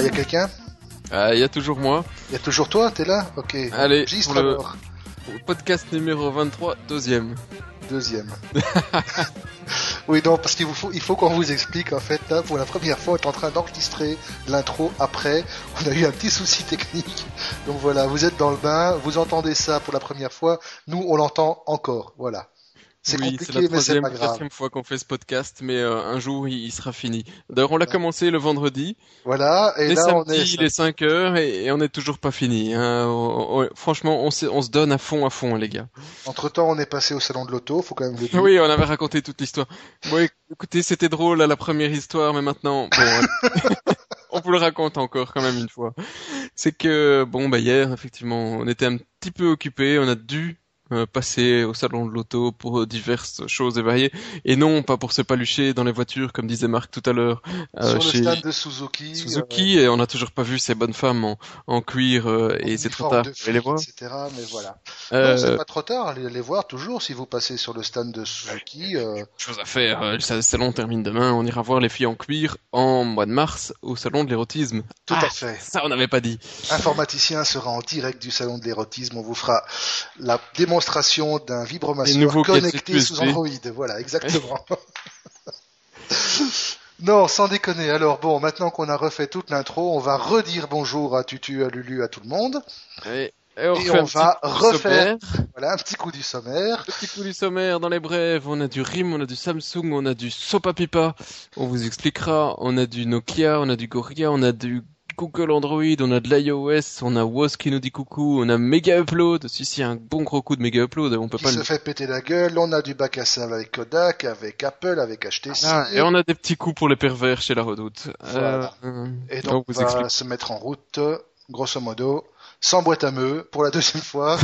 il y a quelqu'un? Ah, il y a toujours moi. Il y a toujours toi, t'es là? Ok. Allez, pour le-. Podcast numéro 23, deuxième. Deuxième. oui, non, parce qu'il faut, il faut qu'on vous explique, en fait, là, pour la première fois, on est en train d'enregistrer l'intro après. On a eu un petit souci technique. Donc voilà, vous êtes dans le bain, vous entendez ça pour la première fois. Nous, on l'entend encore. Voilà. C'est oui, compliqué, c'est la mais c'est troisième, pas grave. quatrième fois qu'on fait ce podcast, mais euh, un jour il, il sera fini. D'ailleurs, on l'a commencé le vendredi, Voilà, et les là, on est. les 5 heures, et, et on n'est toujours pas fini. Hein. On- on- franchement, on, se- on se donne à fond, à fond, les gars. Entre temps, on est passé au salon de l'auto, faut quand même le dire. Oui, on avait raconté toute l'histoire. Bon, écoutez, c'était drôle à la première histoire, mais maintenant, bon, on vous le raconte encore quand même une fois. C'est que, bon, bah hier, effectivement, on était un petit peu occupés, on a dû euh, passer au salon de l'auto pour euh, diverses choses et variées, et non pas pour se palucher dans les voitures, comme disait Marc tout à l'heure, euh, Sur le stand de Suzuki. Suzuki, et on n'a toujours pas vu ces bonnes femmes en, en cuir, euh, euh, et c'est trop tard aller les flic, voir. etc. Mais voilà. Euh, c'est pas trop tard, allez les voir toujours si vous passez sur le stand de Suzuki. euh, chose à faire. euh, Le salon termine demain. On ira voir les filles en cuir en mois de mars au salon de l'érotisme. tout Ah, à fait. Ça, on n'avait pas dit. Informaticien sera en direct du salon de l'érotisme. On vous fera la démonstration d'un Les vibromasseur connecté sous. Android. Voilà, exactement. non, sans déconner. Alors bon, maintenant qu'on a refait toute l'intro, on va redire bonjour à Tutu, à Lulu, à tout le monde. Et, et on, Et un va coup du refaire- sommaire. Voilà, un petit coup du sommaire. Petit coup du sommaire dans les brèves. On a du RIM, on a du Samsung, on a du Sopapipa. On vous expliquera. On a du Nokia, on a du Gorilla, on a du Google Android, on a de l'iOS, on a Woz qui nous dit coucou, on a Mega Upload. Si, si, un bon gros coup de Mega Upload. On peut Qui pas se le... fait péter la gueule. On a du bac à sable avec Kodak, avec Apple, avec HTC. Ah, et on a des petits coups pour les pervers chez la Redoute. Voilà. Euh, Et on donc, vous on va explique. se mettre en route, grosso modo, sans boîte à meux, pour la deuxième fois.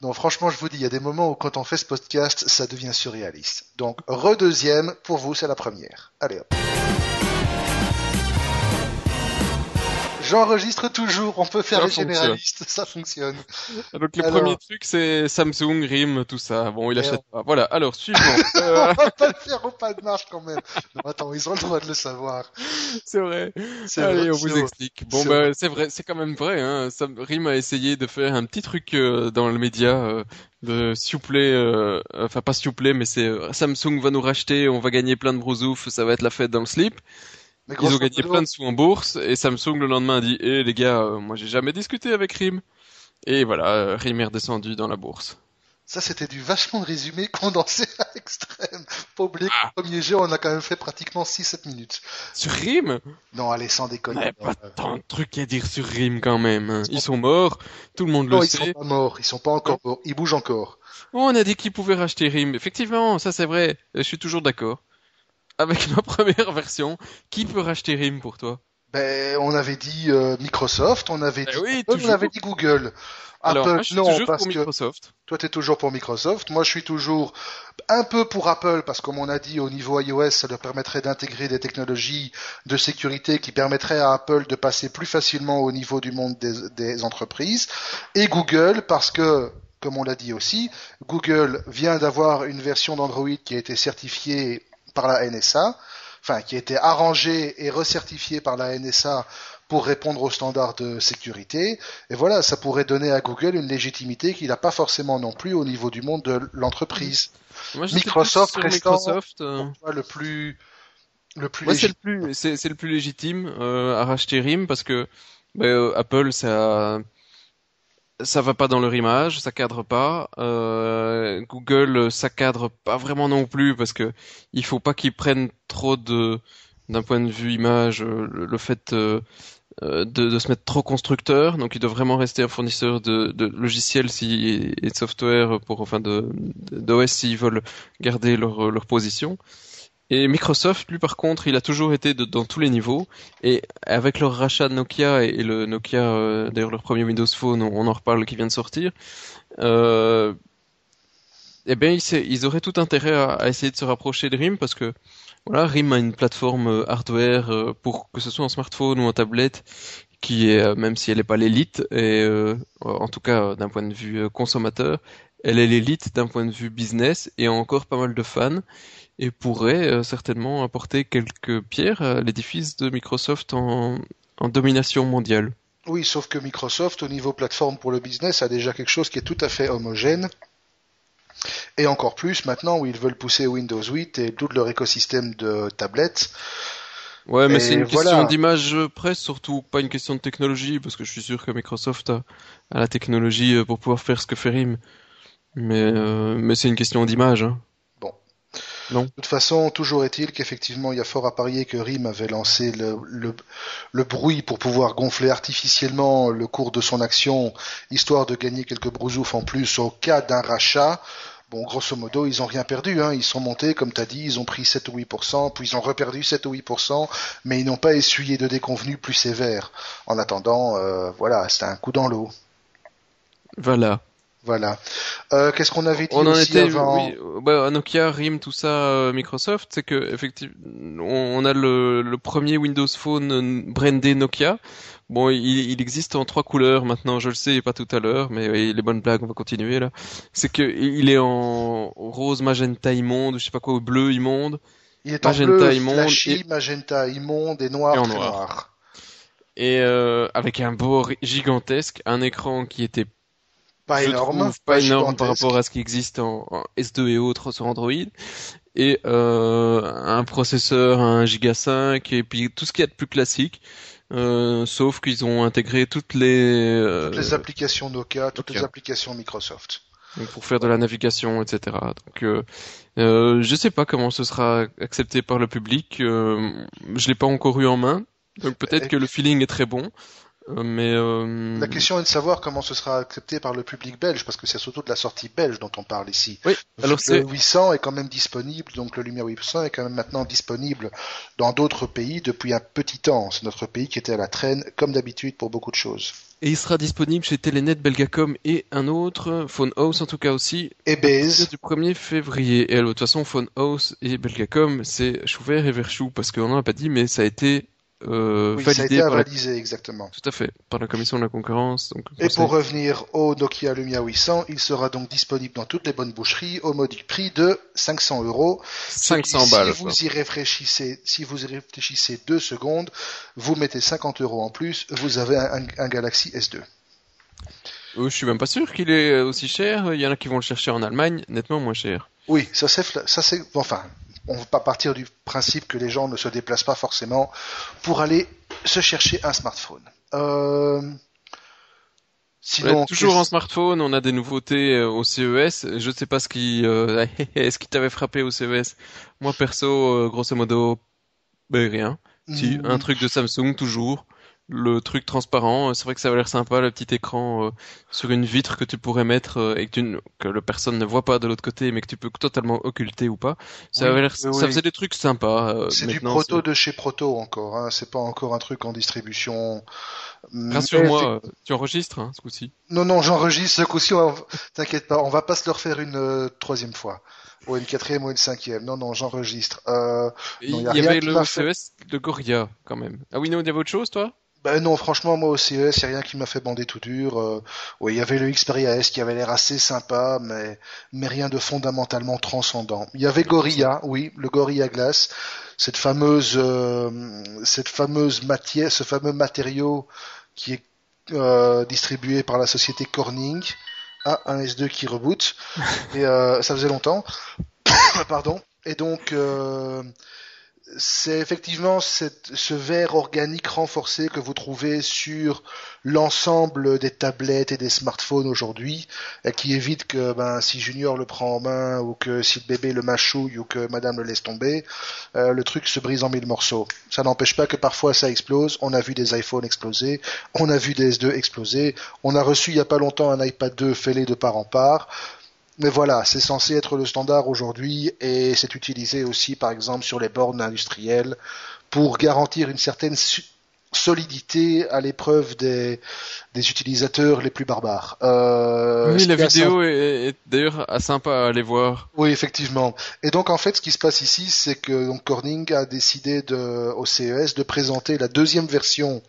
Donc, franchement, je vous dis, il y a des moments où, quand on fait ce podcast, ça devient surréaliste. Donc, re-deuxième, pour vous, c'est la première. Allez, hop. J'enregistre toujours, on peut faire Ça les fonctionne. généralistes, ça fonctionne. Donc le Alors- premier truc c'est Samsung, RIM, tout ça. Bon, il achète pas. Voilà. Alors suivant. on va pas le faire au pas de marche quand même. Non, attends, ils ont le droit de le savoir. c'est vrai. C'est Allez, vrai, on vous explique. Bon, C'est bah c'est vrai, c'est quand même vrai. Hein. Sam- RIM a essayé de faire un petit truc euh, dans le média. Euh, de soupler, euh, enfin pas soupler, mais c'est euh, Samsung va nous racheter, on va gagner plein de brousouf, ça va être la fête dans le slip. Ils ont gagné plein de sous en bourse et Samsung le lendemain a dit, eh les gars, euh, moi j'ai jamais discuté avec RIM. Et voilà, euh, RIM est redescendu dans la bourse. Ça, c'était du vachement résumé condensé à l'extrême. Pas oublier que Ah. le premier jeu, on a quand même fait pratiquement 6-7 minutes. Sur RIM? Non, allez, sans Il n'y déconner. a pas Euh, tant de trucs à dire sur RIM quand même. Ils sont morts, tout le monde Non, le ils sont sait. pas morts, ils sont pas encore morts, ils bougent encore. Oh, on a dit qu'ils pouvaient racheter RIM. Effectivement, ça c'est vrai. Je suis toujours d'accord. Avec ma première version, qui peut racheter RIM pour toi? Ben, on avait dit euh, Microsoft, on avait Eh dit oui, Apple, on toujours. avait dit Google. Alors, Apple, moi, je suis non, toujours parce pour que Microsoft. toi, t'es toujours pour Microsoft. Moi, je suis toujours un peu pour Apple, parce que comme on a dit, au niveau iOS, ça leur permettrait d'intégrer des technologies de sécurité qui permettraient à Apple de passer plus facilement au niveau du monde des, des entreprises. Et Google, parce que, comme on l'a dit aussi, Google vient d'avoir une version d'Android qui a été certifiée par la NSA, enfin, qui a été arrangée et recertifiée par la NSA pour répondre aux standards de sécurité. Et voilà, ça pourrait donner à Google une légitimité qu'il n'a pas forcément non plus au niveau du monde de l'entreprise. Microsoft restant- Microsoft. euh, le plus, le plus c'est le légitime. plus, c'est, c'est le plus légitime euh, à racheter RIM parce que bah, euh, Apple, ça, ça va pas dans leur image, ça cadre pas. Euh, Google, ça cadre pas vraiment non plus parce que il faut pas qu'ils prennent trop de, d'un point de vue image, euh, le, fait euh, euh, de, se mettre trop constructeur. Donc, ils doivent vraiment rester un fournisseur de, logiciels et de software pour, enfin, de, d'OS s'ils veulent garder leur position. Et Microsoft, lui, par contre, il a toujours été dans tous les niveaux. Et avec leur rachat de Nokia et, le Nokia, euh, d'ailleurs leur premier Windows Phone, on, en reparle, qui vient de sortir, euh, eh bien, ils, auraient tout intérêt à, essayer de se rapprocher de RIM parce que voilà, RIM a une plateforme euh, hardware pour que ce soit en smartphone ou en tablette qui est, même si elle n'est pas l'élite, et en tout cas d'un point de vue consommateur, elle est l'élite d'un point de vue business et a encore pas mal de fans et pourrait euh, certainement apporter quelques pierres à l'édifice de Microsoft en, en domination mondiale. Oui, sauf que Microsoft, au niveau plateforme pour le business, a déjà quelque chose qui est tout à fait homogène. Et encore plus maintenant où ils veulent pousser Windows 8 et tout leur écosystème de tablettes. Ouais, mais c'est une voilà. question d'image presse, surtout pas une question de technologie, parce que je suis sûr que Microsoft a, a la technologie euh, pour pouvoir faire ce que fait RIM. Mais, euh, mais c'est une question d'image. Hein. De toute façon, toujours est-il qu'effectivement, il y a fort à parier que RIM avait lancé le, le, le bruit pour pouvoir gonfler artificiellement le cours de son action, histoire de gagner quelques brousoufs en plus au cas d'un rachat. Bon, grosso modo, ils ont rien perdu. Hein. Ils sont montés, comme tu as dit, ils ont pris 7 ou 8%, puis ils ont reperdu 7 ou 8%, mais ils n'ont pas essuyé de déconvenus plus sévères. En attendant, euh, voilà, c'était un coup dans l'eau. Voilà. Voilà. Euh, Qu'est-ce qu'on avait dit On en était, avant oui, euh, bah, Nokia, RIM, tout ça, euh, Microsoft, c'est que effectivement, on, on a le, le premier Windows Phone brandé Nokia. Bon, il, il existe en trois couleurs maintenant, je le sais, et pas tout à l'heure, mais oui, les bonnes blagues, on va continuer là. C'est que il est en rose, magenta, immonde, je sais pas quoi, ou bleu, immonde. Il est en magenta bleu, immonde flashy, et- magenta immonde et noir Et en noir. noir. Et euh, avec un bord gigantesque, un écran qui était Pas je énorme, trouve pas énorme par rapport à ce qui existe en, en S2 et autres sur Android. Et euh, un processeur, un Giga 5, et puis tout ce qu'il y a de plus classique. Euh, sauf qu'ils ont intégré toutes les, euh, Toutes les applications Nokia, toutes Nokia. les applications Microsoft. donc pour faire de la navigation, etc. Donc euh, euh, je sais pas comment ce sera accepté par le public. Euh, je l'ai pas encore eu en main, donc peut-être que le feeling est très bon. Euh, mais euh, La question est de savoir comment ce sera accepté par le public belge, parce que c'est surtout de la sortie belge dont on parle ici. Oui, alors le c'est 800 est quand même disponible, donc le Lumia 800 est quand même maintenant disponible dans d'autres pays depuis un petit temps. C'est notre pays qui était à la traîne, comme d'habitude, pour beaucoup de choses. et il sera disponible chez Telenet, Belgacom et un autre, Phone House en tout cas aussi, Et Baze, du 1er février. Et alors, de toute façon, Phone House et Belgacom, c'est chou vert et vert chou, parce qu'on n'en a pas dit, mais ça a été euh, oui, ça a validé été la... avalisé exactement. Tout à fait, par la commission de la concurrence. Donc, Et pour revenir au Nokia Lumia 800, il sera donc disponible dans toutes les bonnes boucheries au modique prix de 500 euros. 500 Si balles. quoi. vous y réfléchissez, si vous y réfléchissez deux secondes, vous mettez 50 euros en plus, vous avez un, un Galaxy S2. Euh, je suis même pas sûr qu'il est aussi cher. Il y en a qui vont le chercher en Allemagne, nettement moins cher. Oui, ça c'est, ça c'est, enfin, on ne va pas partir du principe que les gens ne se déplacent pas forcément pour aller se chercher un smartphone. Euh... Sinon, Ouais, toujours en smartphone, on a des nouveautés euh, au CES. Je ne sais pas ce qui, euh, est-ce qui t'avait frappé au CES. Moi perso, euh, grosso modo, ben rien. Si, Mm, un truc de Samsung toujours. Le truc transparent, c'est vrai que ça a l'air sympa, le petit écran euh, sur une vitre que tu pourrais mettre euh, et que, tu, ne- que le personne ne voit pas de l'autre côté, mais que tu peux totalement occulter ou pas. Ça Oui, avait l'air, oui, ça faisait des trucs sympas. euh, C'est du proto de chez proto encore, hein. c'est pas encore un truc en distribution. Rassure-moi, tu enregistres hein, ce coup-ci? Non, non, j'enregistre ce coup-ci. on va- T'inquiète pas, on va pas se le refaire une euh, troisième fois. Ou une quatrième ou une cinquième. Non, non, j'enregistre. Euh, Il y y avait le CES de Gorilla quand même. Ah oui, non, il y avait autre chose, toi? Ben non, franchement, moi au CES, il a rien qui m'a fait bander tout dur. Euh, oui, il y avait le Xperia S qui avait l'air assez sympa, mais, mais rien de fondamentalement transcendant. Il y avait Gorilla, oui, le Gorilla Glass, cette fameuse, euh, cette fameuse matière, ce fameux matériau qui est euh, distribué par la société Corning. Ah, un S2 qui reboot. Et euh, ça faisait longtemps. Pardon. Et donc, euh, c'est effectivement ce verre organique renforcé que vous trouvez sur l'ensemble des tablettes et des smartphones aujourd'hui, et qui évite que ben, si Junior le prend en main ou que si le bébé le mâchouille ou que Madame le laisse tomber, euh, le truc se brise en mille morceaux. Ça n'empêche pas que parfois ça explose. On a vu des iPhones exploser, on a vu des S2 exploser, on a reçu il y a pas longtemps un iPad 2 fêlé de part en part. Mais voilà, c'est censé être le standard aujourd'hui et c'est utilisé aussi par exemple sur les bornes industrielles pour garantir une certaine solidité à l'épreuve des, des utilisateurs les plus barbares. Euh, Oui, la assez vidéo est, est d'ailleurs sympa à aller voir. oui, effectivement. Et donc en fait, ce qui se passe ici, c'est que donc Corning a décidé de, au CES de présenter la deuxième version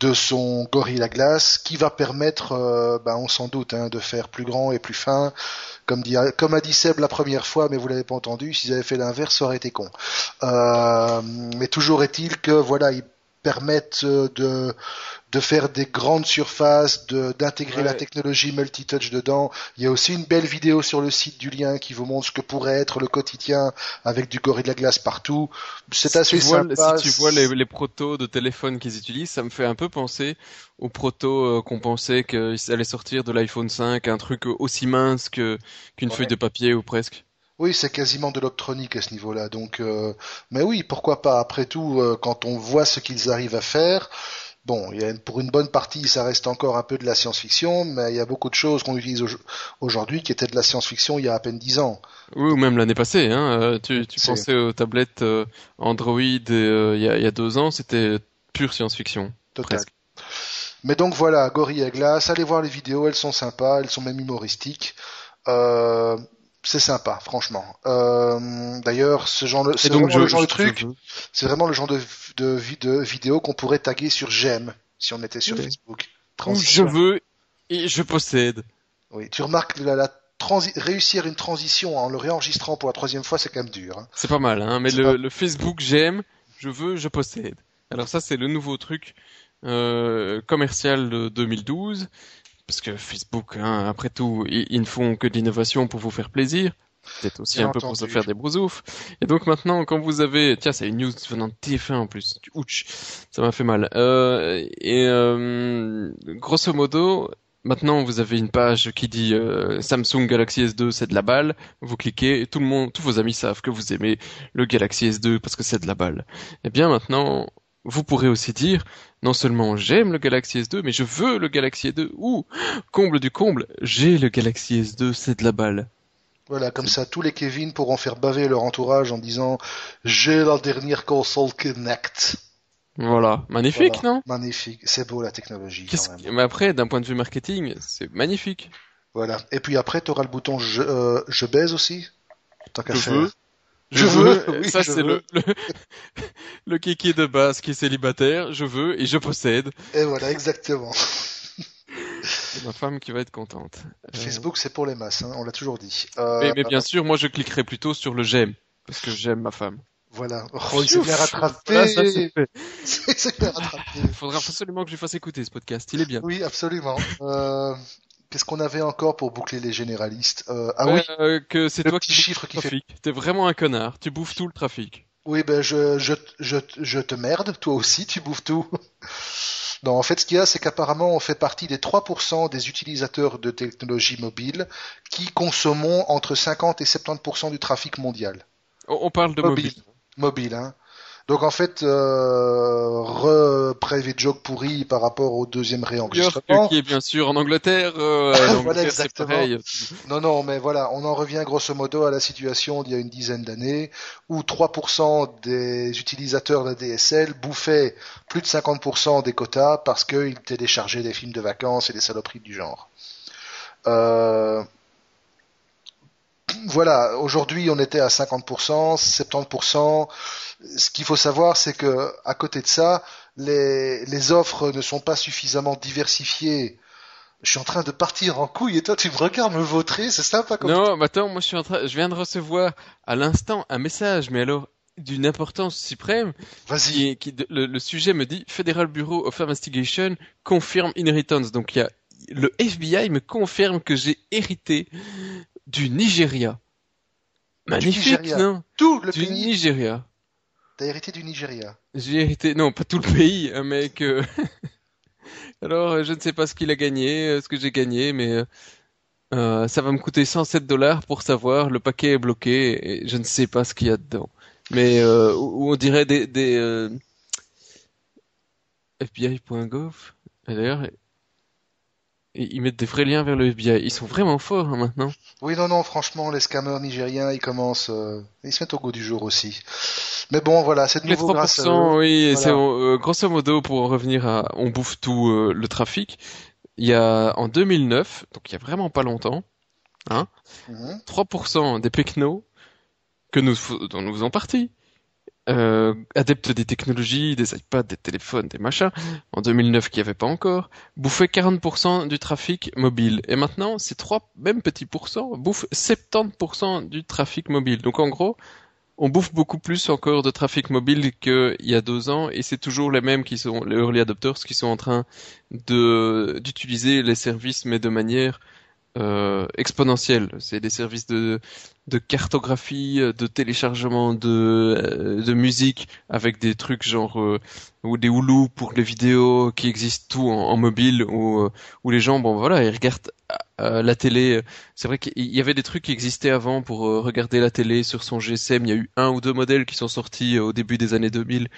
de son Gorilla Glass, qui va permettre, euh, ben, on s'en doute, hein, de faire plus grand et plus fin. Comme, dit, comme a dit Seb la première fois, mais vous l'avez pas entendu, s'ils avaient fait l'inverse, ça aurait été con. Euh, mais toujours est-il que voilà, il permettent euh, de de faire des grandes surfaces, d'intégrer la technologie multi-touch dedans. Il y a aussi une belle vidéo sur le site du lien qui vous montre ce que pourrait être le quotidien avec du Gorilla Glass partout. C'est assez sympa. si tu vois les, les protos de téléphone qu'ils utilisent, ça me fait un peu penser aux protos euh, qu'on pensait qu'ils allaient sortir de l'iPhone 5, un truc aussi mince que qu'une feuille de papier ou presque. Oui, c'est quasiment de l'optronique à ce niveau-là. Donc, euh, mais oui, pourquoi pas. Après tout, euh, quand on voit ce qu'ils arrivent à faire, Bon, il y a, pour une bonne partie, ça reste encore un peu de la science-fiction, mais il y a beaucoup de choses qu'on utilise aujourd'hui qui étaient de la science-fiction il y a à peine dix ans. Oui, ou même l'année passée. Hein. Euh, tu, tu pensais aux tablettes euh, Android euh, il, y a, il, y a, deux ans, c'était pure science-fiction. Presque. Mais donc voilà, Gorilla Glass, allez voir les vidéos, elles sont sympas, elles sont même humoristiques. Euh, c'est sympa, franchement. Euh, D'ailleurs, ce genre de, c'est vraiment le genre de truc, c'est vraiment le genre de, de, de vidéo qu'on pourrait taguer sur j'aime si on était sur Facebook. Je veux et je possède. Oui, tu remarques la, la réussir une transition en le réenregistrant pour la troisième fois, c'est quand même dur. Hein. C'est pas mal, hein, mais le, le, Facebook j'aime, je veux, je possède. Alors ça, c'est le nouveau truc euh, commercial de 2012 parce que Facebook, hein, après tout, ils, ne font que de l'innovation pour vous faire plaisir. Peut-être aussi un peu pour se faire des brousoufs. Et donc maintenant, quand vous avez, tiens, c'est une news venant de TF1 en plus. Ouch, ça m'a fait mal. Euh, et euh, grosso modo, maintenant vous avez une page qui dit euh, Samsung Galaxy S2 c'est de la balle. Vous cliquez, et tout le monde, tous vos amis savent que vous aimez le Galaxy S2 parce que c'est de la balle. Et eh bien maintenant, vous pourrez aussi dire, non seulement j'aime le Galaxy S2, mais je veux le Galaxy S2, ou, comble du comble, j'ai le Galaxy S2, c'est de la balle. Voilà, comme ça, tous les Kevin pourront faire baver leur entourage en disant j'ai la dernière console Connect. Voilà, magnifique, non? Magnifique, c'est beau la technologie. Mais après, d'un point de vue marketing, c'est magnifique. Voilà, et puis après, tu auras le bouton je, euh, je baise aussi. Tant qu'à faire. Je, veux, ça c'est le, le, le kiki de base qui est célibataire, je veux et je possède. Et voilà, exactement. C'est ma femme qui va être contente. Euh, Facebook c'est pour les masses, hein, on l'a toujours dit. Euh... Mais, bien sûr, moi je cliquerai plutôt sur le j'aime, parce que j'aime ma femme. Voilà. Oh, il s'est bien rattrapé. Il faudra absolument que je fasse écouter ce podcast. Il est bien. Oui, absolument. Euh, Qu'est-ce qu'on avait encore pour boucler les généralistes euh, Ah oui, euh, que c'est toi qui chiffre qui fait. T'es vraiment un connard. Tu bouffes tout le trafic. Oui, ben je, je, je, je te merde. Toi aussi, tu bouffes tout. non, en fait, ce qu'il y a, c'est qu'apparemment, on fait partie des 3% des utilisateurs de technologie mobile qui consommons entre 50 et 70% du trafic mondial. On parle de mobile. Mobile, hein. Donc en fait, euh, re joke pourri par rapport au deuxième réenregistrement. Qui est bien sûr en Angleterre. Euh, voilà exactement. Non non, mais voilà, on en revient grosso modo à la situation d'il y a une dizaine d'années où 3% des utilisateurs de DSL bouffaient plus de 50% des quotas parce qu'ils téléchargeaient des films de vacances et des saloperies du genre. Euh, voilà, aujourd'hui on était à 50%, 70%. Ce qu'il faut savoir, c'est que à côté de ça, les, les offres ne sont pas suffisamment diversifiées. Je suis en train de partir en couille et toi tu me regardes me vautrer, c'est sympa comme Non, mais attends, moi je suis en train, je viens de recevoir à l'instant un message, mais alors d'une importance suprême. Vas-y. Qui, le, le, sujet me dit Federal Bureau of Investigation confirme inheritance. Donc il y a le FBI me confirme que j'ai hérité du Nigeria. Magnifique, non? Tout le du pays. Nigeria. T'as hérité du Nigeria. J'ai hérité, non, pas tout le pays, mec. Euh, alors, euh, je ne sais pas ce qu'il a gagné, euh, ce que j'ai gagné, mais ça va me coûter 107 dollars pour savoir. Le paquet est bloqué et je ne sais pas ce qu'il y a dedans. Mais euh, on dirait des, FBI.gov. D'ailleurs, ils mettent des vrais liens vers le FBI. Ils sont vraiment forts hein, maintenant. Oui, non, non, franchement, les scammers nigériens, ils commencent, euh, ils se mettent au goût du jour aussi. Mais bon, voilà, c'est de nouveau les 3%, grâce à oui, c'est euh, grosso modo pour revenir à, on bouffe tout euh, le trafic. Il y a en 2009, donc il y a vraiment pas longtemps, hein, 3% mhm. des pecnos que nous dont nous faisons partie euh, des technologies, des iPads, des téléphones, des machins, en 2009 qu'il n'y avait pas encore, bouffaient 40% du trafic mobile. Et maintenant, ces trois mêmes petits pourcents bouffent 70% du trafic mobile. Donc en gros, on bouffe beaucoup plus encore de trafic mobile qu'il y a deux ans et c'est toujours les mêmes qui sont les early adopters qui sont en train d'utiliser les services mais de manière euh, exponentielle. C'est des services de de cartographie, de téléchargement de euh, de musique avec des trucs genre euh, ou des Hulu pour les vidéos qui existent tout en, mobile ou où les gens bon voilà ils regardent euh, la télé, c'est vrai qu'il y avait des trucs qui existaient avant pour euh, regarder la télé sur son GSM. Il y a eu un ou deux modèles qui sont sortis euh, au début des années 2000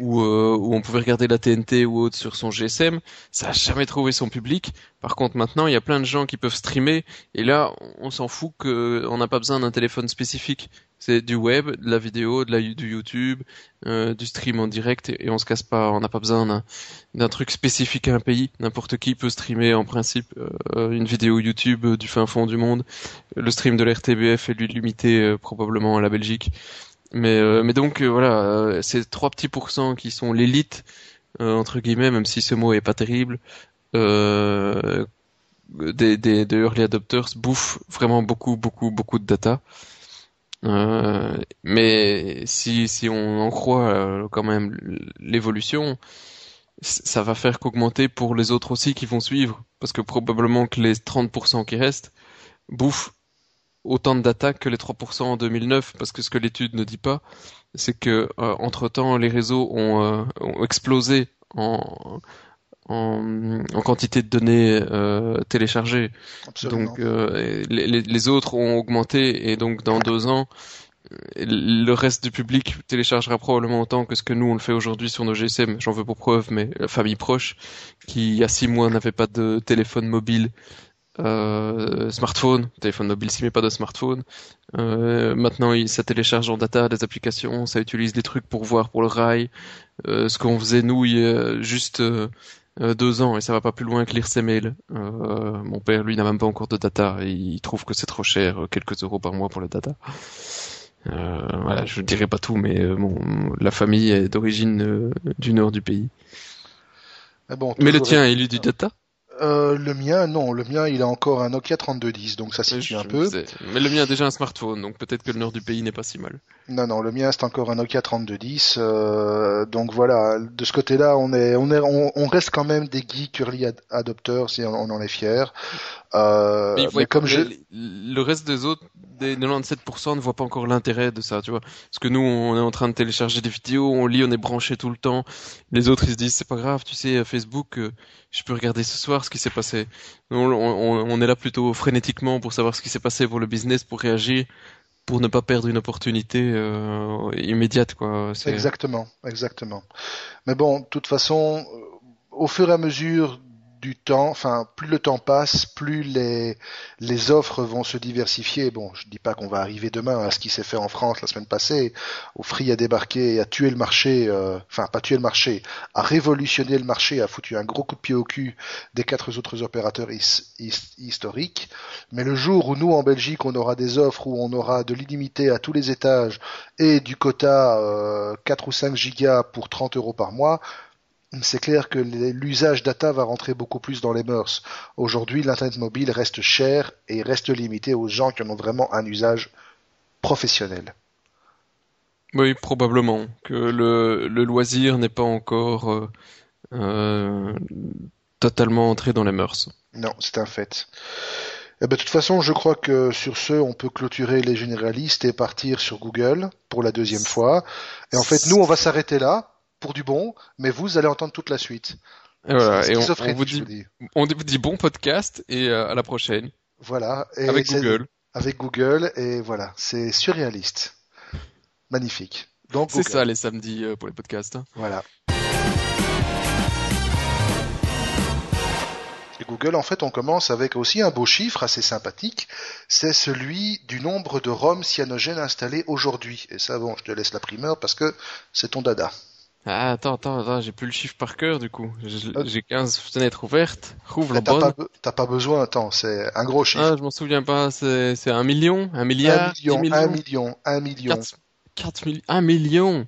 où, où, on pouvait regarder la TNT ou autre sur son GSM. Ça a jamais trouvé son public. Par contre, maintenant, il y a plein de gens qui peuvent streamer et là, on s'en fout qu'on n'a pas besoin d'un téléphone spécifique. C'est du web, de la vidéo, de la, du YouTube, euh, du stream en direct et, on se casse pas. On n'a pas besoin d'un truc spécifique à un pays. N'importe qui peut streamer en principe euh, une vidéo YouTube euh, du fin fond du monde. Le stream de l'RTBF est lui limité probablement à la Belgique. Mais, mais donc voilà, ces trois petits pourcents qui sont l'élite entre guillemets, même si ce mot est pas terrible. Des, des, des early adopters bouffent vraiment beaucoup beaucoup beaucoup de data euh, mais si, si on en croit euh, quand même l'évolution, ça va faire qu'augmenter pour les autres aussi qui vont suivre. Parce que probablement que les 30% qui restent bouffent autant de data que les 3% en 2009. Parce que ce que l'étude ne dit pas, c'est que euh, entre temps les réseaux ont, ont explosé en, en, en, quantité de données euh, téléchargées. Donc euh, les, les, autres ont augmenté et donc dans deux ans, le reste du public téléchargera probablement autant que ce que nous on le fait aujourd'hui sur nos GSM. J'en veux pour preuve, mais la famille proche qui il y a six mois n'avait pas de téléphone mobile. Euh, smartphone, téléphone mobile si mais pas de smartphone. Euh, maintenant, ça télécharge en data des applications, ça utilise des trucs pour voir pour le rail. Euh, ce qu'on faisait nous, il y a juste euh, euh, deux ans et ça va pas plus loin que lire ses mails. Euh, mon père, lui, n'a même pas encore de data et il trouve que c'est trop cher, euh, quelques euros par mois pour le data. Euh, voilà, je dirais pas tout, mais bon, la famille est d'origine du nord du pays. Mais, bon, mais le tien, il est du data? Euh, le mien, non, le mien, il a encore un Nokia 3210, donc ça situe un peu. Mais le mien a déjà un smartphone, donc peut-être que le nord du pays n'est pas si mal. Non, non, le mien c'est encore un Nokia 3210, euh, donc voilà, de ce côté-là, on est, on est, on, reste quand même des geeks early adopters, si on, en est fier. Euh, mais, comme je... le reste des autres, des 97% ne voient pas encore l'intérêt de ça, tu vois. Parce que nous, on est en train de télécharger des vidéos, on lit, on est branché tout le temps. Les autres, ils se disent, c'est pas grave, tu sais, Facebook, euh, je peux regarder ce soir ce qui s'est passé. On, on, est là plutôt frénétiquement pour savoir ce qui s'est passé pour le business, pour réagir, pour ne pas perdre une opportunité euh, immédiate, quoi. Exactement, exactement. Mais bon, de toute façon, au fur et à mesure temps, enfin plus le temps passe, plus les offres vont se diversifier. Bon, je dis pas qu'on va arriver demain à ce qui s'est fait en France la semaine passée, où Free a débarqué et a tué le marché, euh, enfin pas tué le marché, a révolutionné le marché, a foutu un gros coup de pied au cul des quatre autres opérateurs historiques. Mais le jour où nous en Belgique on aura des offres où on aura de l'illimité à tous les étages et du quota euh, 4 ou 5 gigas pour 30 euros par mois, c'est clair que l'usage data va rentrer beaucoup plus dans les mœurs. Aujourd'hui, l'Internet mobile reste cher et reste limité aux gens qui en ont vraiment un usage professionnel. Oui, probablement. Que le, loisir n'est pas encore euh, euh, totalement entré dans les mœurs. Non, c'est un fait. Eh ben, de toute façon, je crois que sur ce, on peut clôturer les généralistes et partir sur Google pour la deuxième fois. Et en fait, nous, on va s'arrêter là pour du bon, mais vous allez entendre toute la suite. Et voilà, et on, vous dit, on vous dit bon podcast et euh, à la prochaine. Voilà. Et avec Google. Avec Google et voilà, c'est surréaliste. Magnifique. Donc c'est ça les samedis euh, pour les podcasts. Hein. Voilà. Et Google, en fait, on commence avec aussi un beau chiffre assez sympathique. C'est celui du nombre de ROM cyanogènes installés aujourd'hui. Et ça, bon, je te laisse la primeur parce que c'est ton dada. Ah, attends, attends, attends, j'ai plus le chiffre par cœur du coup. J'ai 15 fenêtres ouvertes. Rouvre la bonne. T'as pas, besoin, attends, c'est un gros chiffre. Ah, je m'en souviens pas, c'est un million, un milliard, un million, un million, un million. 4, 4 1 million.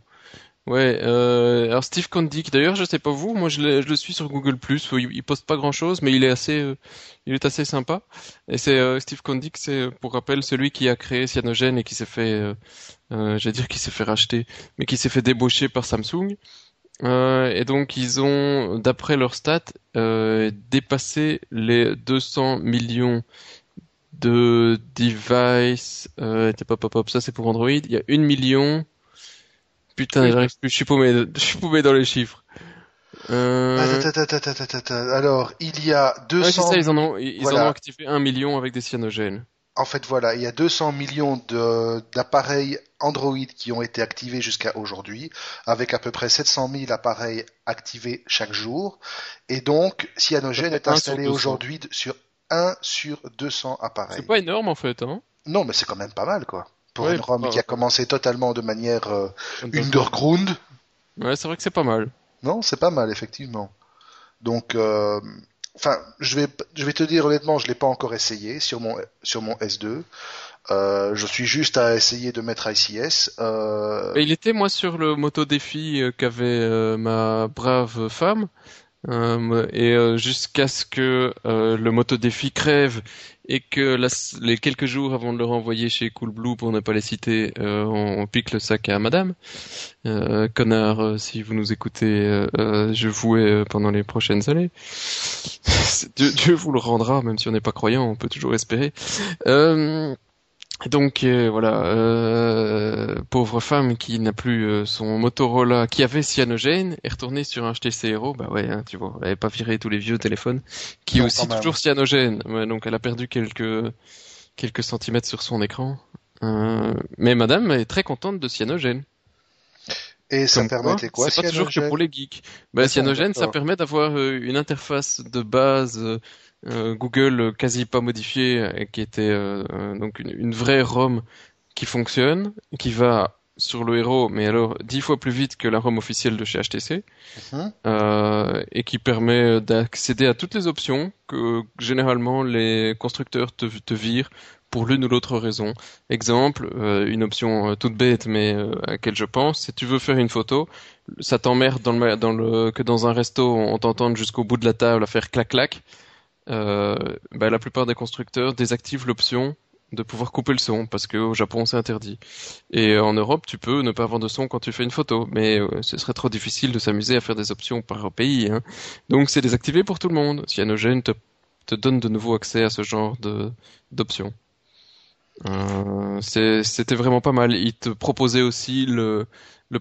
Ouais, euh, alors Steve Kondik, d'ailleurs, je sais pas vous, moi je, le suis sur Google+, il, il poste pas grand-chose, mais il est assez, euh, il est assez sympa. Et c'est euh, Steve Kondik, c'est pour rappel celui qui a créé Cyanogen et qui s'est fait, euh, euh j'allais dire qui s'est fait racheter, mais qui s'est fait débaucher par Samsung. et donc ils ont, d'après leurs stats, dépassé les 200 millions de devices. Euh, ça c'est pour Android. Il y a une million Putain, j'arrive plus, je suis paumé, je suis paumé dans les chiffres. Euh... Alors, il y a 200... Ouais, ça, ils en ont, ils en ont activé un million avec des cyanogènes. En fait, voilà, il y a 200 millions d'appareils Android qui ont été activés jusqu'à aujourd'hui, avec à peu près 700 000 appareils activés chaque jour. Et donc, Cyanogen est installé aujourd'hui sur 1 sur 200 appareils. C'est pas énorme en fait, hein Non, mais c'est quand même pas mal, quoi pour une ROM qui a commencé totalement de manière euh, underground. Ouais, c'est vrai que c'est pas mal. Non, c'est pas mal effectivement. Donc, euh, enfin, je vais je vais te dire honnêtement, je l'ai pas encore essayé sur mon sur mon S2. Euh, je suis juste à essayer de mettre ICS. Euh... il était moi sur le moto défi qu'avait ma brave femme. et jusqu'à ce que le moto défi crève et que les quelques jours avant de le renvoyer chez Coolblue, pour ne pas les citer, euh, on, pique le sac à Madame. Euh, connard, euh, si vous nous écoutez, je vous ai pendant les prochaines années. Dieu, vous le rendra, même si on n'est pas croyant, on peut toujours espérer. Donc euh, voilà, euh, pauvre femme qui n'a plus euh, son Motorola, qui avait cyanogène, est retournée sur un HTC Hero, bah ouais, hein, tu vois, elle n'avait pas viré tous les vieux téléphones, qui est aussi toujours cyanogène, donc elle a perdu quelques quelques centimètres sur son écran. mais Madame est très contente de cyanogène. Et ça permettait quoi, C'est pas toujours que pour les geeks. Bah, cyanogène, ça permet d'avoir une interface de base euh, Google quasi pas modifié, qui était euh, donc une, vraie ROM qui fonctionne, qui va sur le héros, mais alors dix fois plus vite que la ROM officielle de chez HTC, euh, et qui permet d'accéder à toutes les options que généralement les constructeurs te, te virent pour l'une ou l'autre raison. Exemple, une option toute bête, mais à laquelle je pense, si tu veux faire une photo, ça t'emmerde dans le, dans le, que dans un resto on t'entende jusqu'au bout de la table à faire clac clac euh, bah, la plupart des constructeurs désactivent l'option de pouvoir couper le son parce qu'au Japon c'est interdit. Et en Europe, tu peux ne pas avoir de son quand tu fais une photo, mais euh, ce serait trop difficile de s'amuser à faire des options par pays. Hein. Donc c'est désactivé pour tout le monde. Cyanogen te, te donne de nouveau accès à ce genre d'options. Euh, C'était vraiment pas mal. Il te proposait aussi le,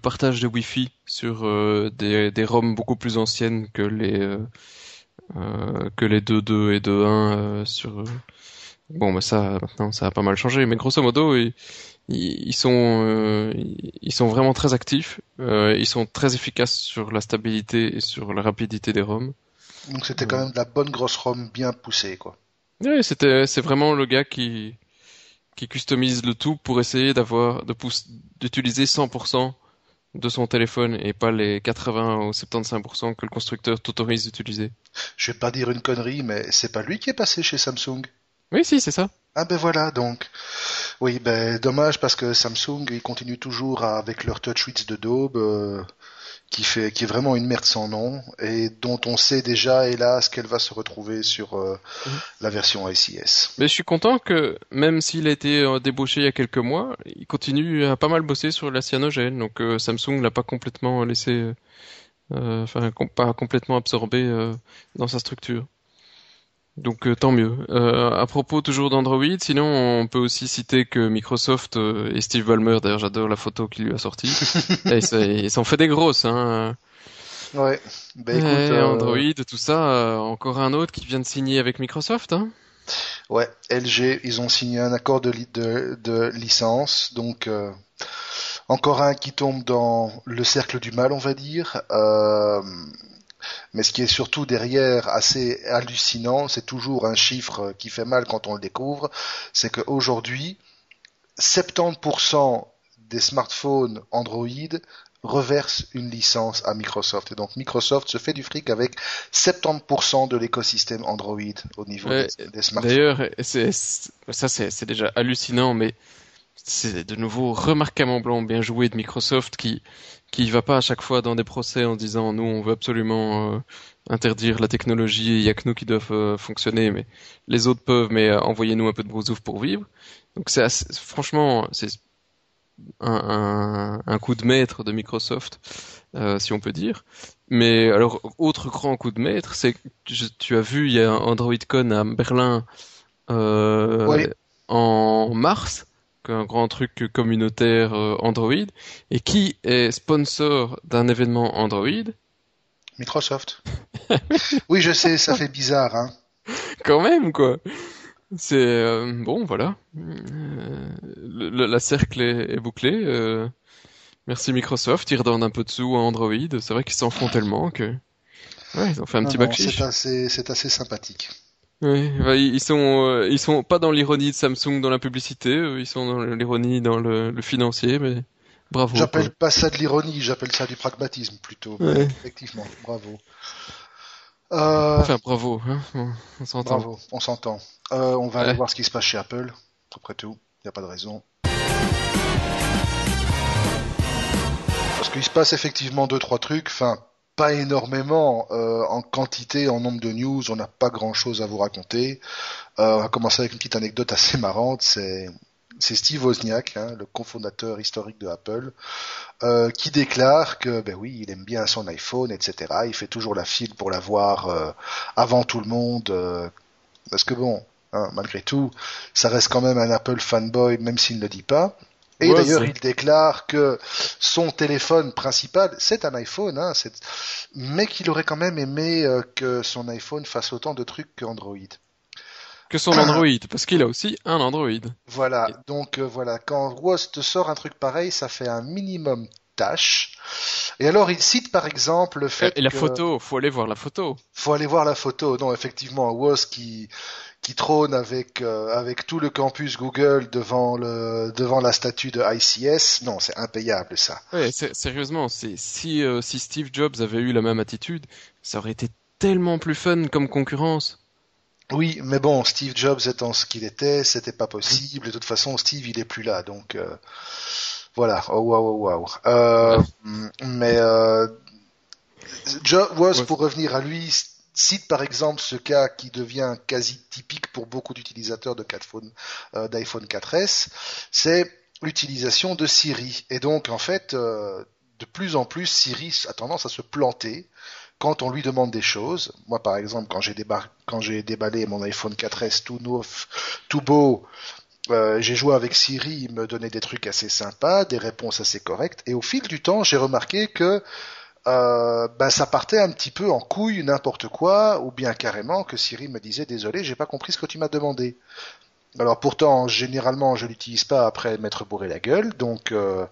partage de Wi-Fi sur euh, des, ROM beaucoup plus anciennes que les euh, euh, que les 2-2 et 2-1 euh, sur. Euh, bon, bah ça, maintenant, ça a pas mal changé, mais grosso modo, ils, ils sont, ils sont vraiment très actifs. ils sont très efficaces sur la stabilité et sur la rapidité des ROM. Donc c'était quand même de la bonne grosse ROM bien poussée, quoi. Oui, c'était, c'est vraiment le gars qui, qui customise le tout pour essayer d'avoir, de d'utiliser 100% de son téléphone et pas les 80 ou 75% que le constructeur t'autorise d'utiliser. Je vais pas dire une connerie, mais c'est pas lui qui est passé chez Samsung. Oui, si, c'est ça. Ah ben voilà, donc. Oui, ben dommage parce que Samsung, ils continuent toujours avec leur TouchWiz de daube. Euh, qui fait qui est vraiment une merde sans nom et dont on sait déjà hélas qu'elle va se retrouver sur euh, mhm. la version ICS. Mais je suis content que même s'il a été euh, débauché il y a quelques mois, il continue à pas mal bosser sur la cyanogène donc euh, Samsung l'a pas complètement laissé enfin pas complètement absorbé dans sa structure. Donc euh, tant mieux. Euh, à propos toujours d'Android, sinon on peut aussi citer que Microsoft euh, et Steve Ballmer, d'ailleurs j'adore la photo qu'il lui a sortie, ils s'en fait des grosses. Hein. Ouais. Bah, écoute, Android, tout ça, encore un autre qui vient de signer avec Microsoft. Hein. Ouais, LG, ils ont signé un accord de, de, de licence, donc encore un qui tombe dans le cercle du mal, on va dire. Euh, mais ce qui est surtout derrière assez hallucinant, c'est toujours un chiffre qui fait mal quand on le découvre, c'est qu'aujourd'hui, 70% des smartphones Android reversent une licence à Microsoft. Et donc Microsoft se fait du fric avec 70% de l'écosystème Android au niveau des, smartphones. D'ailleurs, ça c'est déjà hallucinant, mais c'est de nouveau remarquablement bien joué de Microsoft qui qui va pas à chaque fois dans des procès en disant nous on veut absolument euh, interdire la technologie il y a que nous qui doivent euh, fonctionner mais les autres peuvent mais euh, envoyez-nous un peu de brousouf pour vivre. Donc c'est franchement c'est un, un, coup de maître de Microsoft si on peut dire. Mais alors autre grand coup de maître c'est que tu as vu il y a un AndroidCon à Berlin en mars un grand truc communautaire euh, Android. Et qui est sponsor d'un événement Android? Microsoft. oui, je sais, ça fait bizarre, hein. Quand même, quoi. C'est euh, bon, voilà. Euh, la cercle est, bouclée. merci Microsoft, ils redonnent un peu de sous à Android. C'est vrai qu'ils s'en font tellement que. Ouais, ils ont fait un petit bac C'est assez, c'est assez sympathique. Oui, ils sont euh, ils sont pas dans l'ironie de Samsung dans la publicité, ils sont dans l'ironie dans le, le, financier, mais bravo. J'appelle pas ça de l'ironie, j'appelle ça du pragmatisme plutôt. Effectivement, bravo. Euh... Enfin, bravo, hein on s'entend. Bravo, on s'entend. Euh, on va aller voir ce qui se passe chez Apple. Après tout, il n'y a pas de raison. Parce qu'il se passe effectivement deux trois trucs. Enfin, pas énormément euh, en quantité, en nombre de news, on n'a pas grand-chose à vous raconter. Euh, on va commencer avec une petite anecdote assez marrante, c'est c'est Steve Wozniak, hein, le cofondateur historique de Apple, euh, qui déclare que ben oui, il aime bien son iPhone, etc. Il fait toujours la file pour l'avoir euh, avant tout le monde, euh, parce que bon, hein, malgré tout, ça reste quand même un Apple fanboy, même s'il ne le dit pas. Et d'ailleurs, il déclare que son téléphone principal, c'est un iPhone, hein, mais qu'il aurait quand même aimé euh, que son iPhone fasse autant de trucs qu'Android. Que son Android, parce qu'il a aussi un Android. Voilà, donc euh, voilà, quand Woz te sort un truc pareil, ça fait un minimum tâche. Et alors, il cite par exemple le fait Et la photo, faut aller voir la photo. Faut aller voir la photo. Non, effectivement, Woz qui qui trône avec euh, avec tout le campus Google devant le devant la statue de ICS. Non, c'est impayable ça. Ouais, sérieusement, c'est si euh, si Steve Jobs avait eu la même attitude, ça aurait été tellement plus fun comme concurrence. Oui, mais bon, Steve Jobs étant ce qu'il était, c'était pas possible. De toute façon, Steve, il est plus là, donc euh, voilà. Oh waouh, waouh, waouh. Mais Jobs, pour revenir à lui, cite par exemple ce cas qui devient quasi typique pour beaucoup d'utilisateurs de euh, d'iPhone 4S, c'est l'utilisation de Siri. Et donc en fait, euh, de plus en plus, Siri a tendance à se planter quand on lui demande des choses. Moi par exemple, quand j'ai, déballé mon iPhone 4S tout neuf, tout beau, euh, j'ai joué avec Siri, il me donnait des trucs assez sympas, des réponses assez correctes, et au fil du temps, j'ai remarqué que euh, ben ça partait un petit peu en couille, n'importe quoi, ou bien carrément que Siri me disait désolé, j'ai pas compris ce que tu m'as demandé. Alors pourtant, généralement, je l'utilise pas après m'être bourré la gueule, donc euh,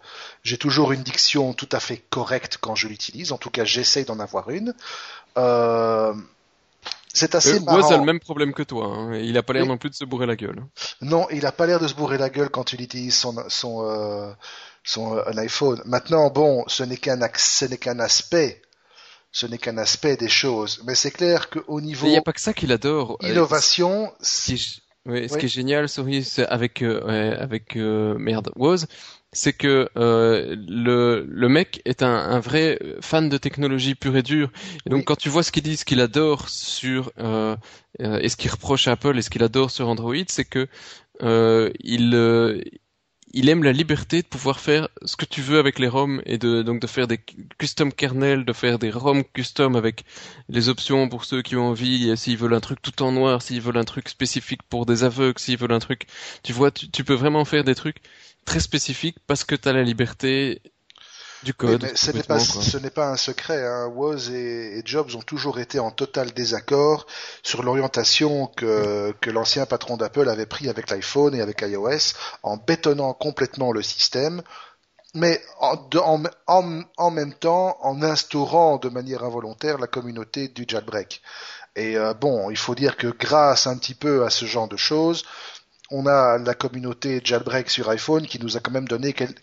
j'ai toujours une diction tout à fait correcte quand je l'utilise. En tout cas, j'essaye d'en avoir une. Euh, c'est assez marrant. Moi, a le même problème que toi. Hein. Il a pas l'air non plus de se bourrer la gueule. Non, il a pas l'air de se bourrer la gueule quand il utilise son son son, un iPhone. Maintenant, bon, ce n'est qu'un ce n'est qu'un aspect, ce n'est qu'un aspect des choses. Mais c'est clair qu'au niveau. Il n'y a pas que ça qu'il adore. Euh, innovation. Oui, ce qui est génial, sorry, avec euh, avec euh, merde, Woz, c'est que euh, le le mec est un, un, vrai fan de technologie pure et dure. Et donc quand tu vois ce qu'il dit, ce qu'il adore sur euh, et ce qu'il reproche à Apple et ce qu'il adore sur Android, c'est que il il aime la liberté de pouvoir faire ce que tu veux avec les ROM et de donc de faire des custom kernels, de faire des ROM custom avec les options pour ceux qui ont envie, s'ils veulent un truc tout en noir, s'ils veulent un truc spécifique pour des aveugles, s'ils veulent un truc, tu vois, tu, tu peux vraiment faire des trucs très spécifiques parce que tu as la liberté du code. ce n'est pas, ce n'est pas un secret. Hein. Woz et, Jobs ont toujours été en total désaccord sur l'orientation que, que l'ancien patron d'Apple avait pris avec l'iPhone et avec iOS, en bétonnant complètement le système, mais en, en, en, même temps en instaurant de manière involontaire la communauté du jailbreak. Et euh, bon, il faut dire que grâce un petit peu à ce genre de choses, on a la communauté jailbreak sur iPhone qui nous a quand même donné quelques.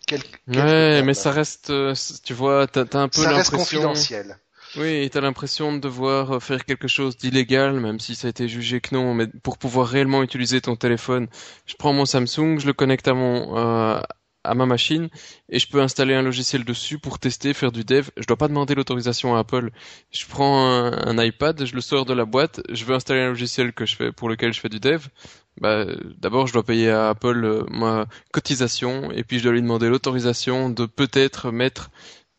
ouais, mais ça reste, euh, tu vois, t'as as un peu Ça reste confidentiel. Oui, t'as l'impression de devoir faire quelque chose d'illégal, même si ça a été jugé que non, mais pour pouvoir réellement utiliser ton téléphone, je prends mon Samsung, je le connecte à mon euh, à ma machine et je peux installer un logiciel dessus pour tester, faire du dev. Je dois pas demander l'autorisation à Apple. Je prends un, iPad, je le sors de la boîte, je veux installer un logiciel que je fais pour lequel je fais du dev. Bah, d'abord, je dois payer à Apple euh, ma cotisation et puis je dois lui demander l'autorisation de peut-être mettre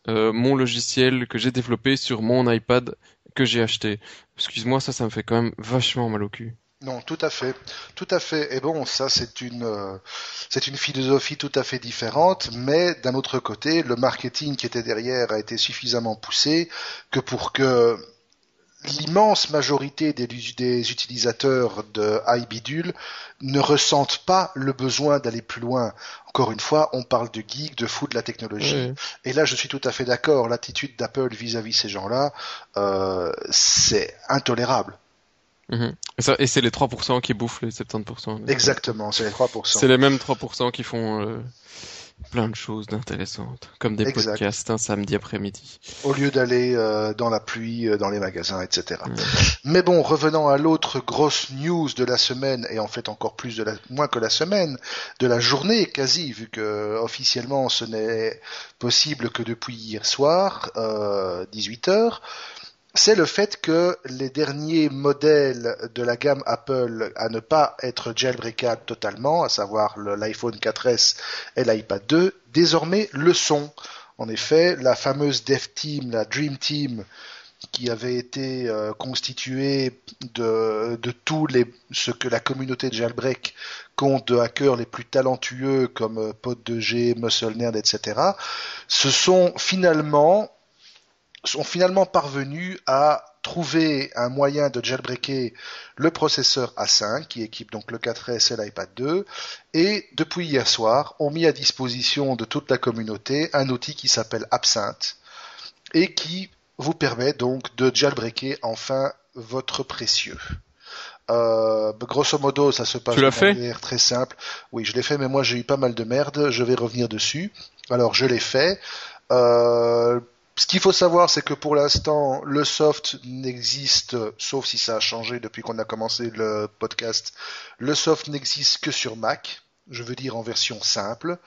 euh, mon logiciel que j'ai développé sur mon iPad que j'ai acheté. Excuse-moi, ça, ça me fait quand même vachement mal au cul. Non, tout à fait, tout à fait. Et bon, ça c'est une euh, c'est une philosophie tout à fait différente, mais d'un autre côté, le marketing qui était derrière a été suffisamment poussé que pour que l'immense majorité des, des, utilisateurs de iBidule ne ressentent pas le besoin d'aller plus loin. Encore une fois, on parle de geek, de fou de la technologie. Et là, je suis tout à fait d'accord. L'attitude d'Apple vis-à-vis ces gens-là, euh, c'est intolérable. Mhm. Et, c'est les 3% qui bouffent les 70%. Exactement, c'est les 3%. C'est les mêmes 3% qui font euh, plein de choses d'intéressantes, comme des podcasts un samedi après-midi. Au lieu d'aller euh, dans la pluie, euh, dans les magasins, etc. Mais bon, revenons à l'autre grosse news de la semaine, et en fait encore plus de la, moins que la semaine, de la journée quasi, vu que officiellement ce n'est possible que depuis hier soir, 18 heures c'est le fait que les derniers modèles de la gamme Apple à ne pas être jailbreakable totalement, à savoir l'iPhone 4S et l'iPad 2, désormais le sont. En effet, la fameuse Dev Team, la Dream Team, qui avait été euh, constituée de, de tous les ce que la communauté de jailbreak compte de hackers les plus talentueux comme euh, Pod2G, MuscleNerd, etc., se sont finalement sont finalement parvenus à trouver un moyen de jailbreaker le processeur A5 qui équipe donc le 4S et l'iPad 2 et depuis hier soir ont mis à disposition de toute la communauté un outil qui s'appelle Absinthe et qui vous permet donc de jailbreaker enfin votre précieux. Euh, grosso modo, ça se passe de manière très simple. Oui, je l'ai fait, mais moi j'ai eu pas mal de merde. Je vais revenir dessus. Alors, je l'ai fait. Euh, ce qu'il faut savoir, c'est que pour l'instant, le soft n'existe, sauf si ça a changé depuis qu'on a commencé le podcast, le soft n'existe que sur Mac, je veux dire en version simple.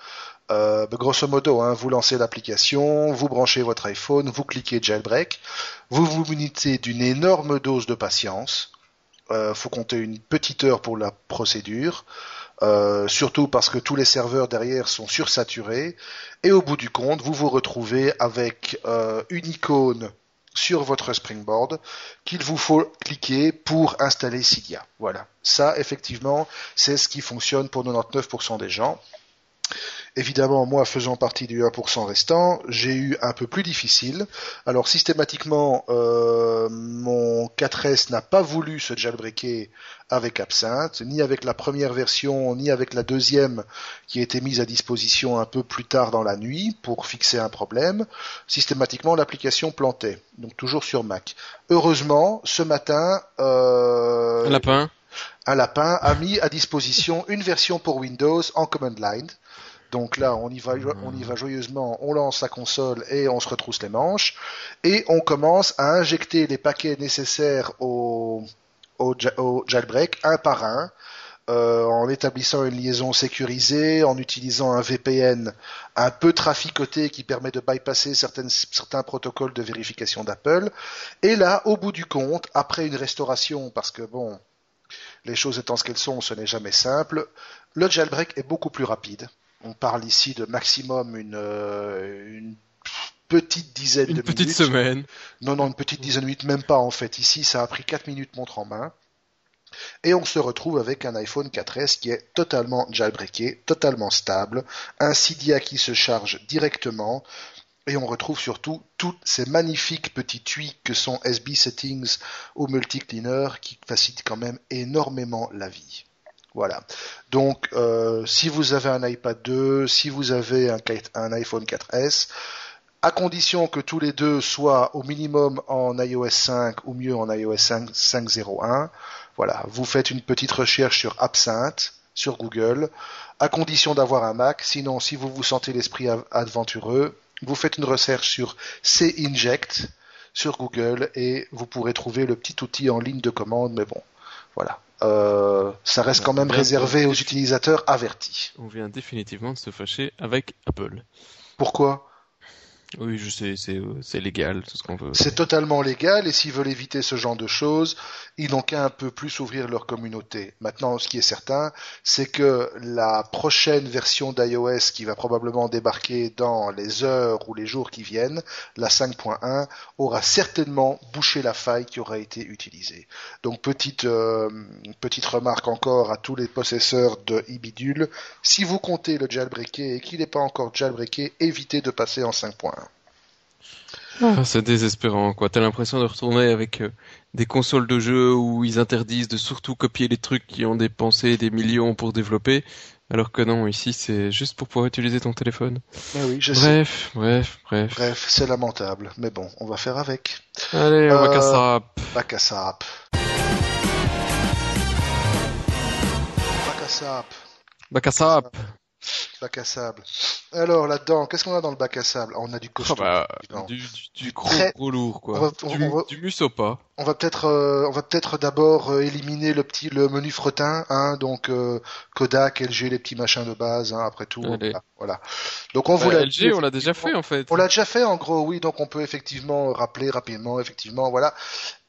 Euh, grosso modo, hein, vous lancez l'application, vous branchez votre iPhone, vous cliquez jailbreak, vous vous munissez d'une énorme dose de patience. Euh, faut compter une petite heure pour la procédure. Euh, surtout parce que tous les serveurs derrière sont sursaturés. Et au bout du compte, vous vous retrouvez avec euh, une icône sur votre Springboard qu'il vous faut cliquer pour installer Cydia. Voilà. Ça, effectivement, c'est ce qui fonctionne pour 99% des gens. Évidemment, moi faisant partie du 1% restant, j'ai eu un peu plus difficile. Alors systématiquement, euh, mon 4S n'a pas voulu se jailbreaker avec Absinthe, ni avec la première version, ni avec la deuxième qui a été mise à disposition un peu plus tard dans la nuit pour fixer un problème. Systématiquement, l'application plantait, donc toujours sur Mac. Heureusement, ce matin, euh, un lapin. Un lapin a mis à disposition une version pour Windows en command line donc là, on y va, on y va joyeusement, on lance la console et on se retrousse les manches et on commence à injecter les paquets nécessaires au, jailbreak un par un. Euh, en établissant une liaison sécurisée, en utilisant un VPN un peu traficoté qui permet de bypasser certains protocoles de vérification d'Apple. Et là, au bout du compte, après une restauration, parce que bon, les choses étant ce qu'elles sont, ce n'est jamais simple, le jailbreak est beaucoup plus rapide. On parle ici de maximum une, euh, une petite dizaine de minutes. Une petite semaine. Non, non, une petite dizaine de minutes, même pas en fait. Ici, ça a pris 4 minutes montre en main. Et on se retrouve avec un iPhone 4S qui est totalement jailbreaké, totalement stable, un Cydia qui se charge directement, et on retrouve surtout tous ces magnifiques petits tweaks que sont SB Settings ou Multi Cleaner qui facilitent quand même énormément la vie. Voilà. Donc, euh, si vous avez un iPad 2, si vous avez un, iPhone 4S, à condition que tous les deux soient au minimum en iOS 5 ou mieux en iOS 5.01, voilà, vous faites une petite recherche sur Absinthe sur Google, à condition d'avoir un Mac. Sinon, si vous vous sentez l'esprit aventureux, vous faites une recherche sur C-Inject sur Google et vous pourrez trouver le petit outil en ligne de commande. Mais bon, voilà. Euh, ça reste quand même réservé aux utilisateurs avertis. On vient définitivement de se fâcher avec Apple. Pourquoi? Oui, je sais, c'est légal, c'est ce qu'on veut. C'est totalement légal, et s'ils veulent éviter ce genre de choses, ils n'ont qu'à un peu plus ouvrir leur communauté. Maintenant, ce qui est certain, c'est que la prochaine version d'iOS qui va probablement débarquer dans les heures ou les jours qui viennent, la 5.1, aura certainement bouché la faille qui aura été utilisée. Donc petite euh, petite remarque encore à tous les possesseurs de Ibidule, si vous comptez le jailbreaker et qu'il n'est pas encore jailbreaké, évitez de passer en 5.1. Ah, c'est désespérant, quoi. T'as l'impression de retourner avec euh, des consoles de jeux où ils interdisent de surtout copier les trucs qui ont dépensé des millions pour développer, alors que non, ici c'est juste pour pouvoir utiliser ton téléphone. oui, je bref, bref, bref. Bref, c'est lamentable, mais bon, on va faire avec. Allez, on va casser ça. Bac à sap. Bac à sap. Bac à sable. Alors là-dedans, qu'est-ce qu'on a dans le bac à sable? Ah, On a du costaud. Ah bah, du, du, gros, lourd quoi. du, on musopa. On va peut-être, euh, on va peut-être d'abord euh, éliminer le petit, le menu fretin, hein, donc euh, Kodak, LG, les petits machins de base, hein, après tout. Voilà. Donc on bah, vous LG, on l'a déjà fait en fait. On l'a déjà fait en gros, oui. Donc on peut effectivement rappeler rapidement, effectivement, voilà.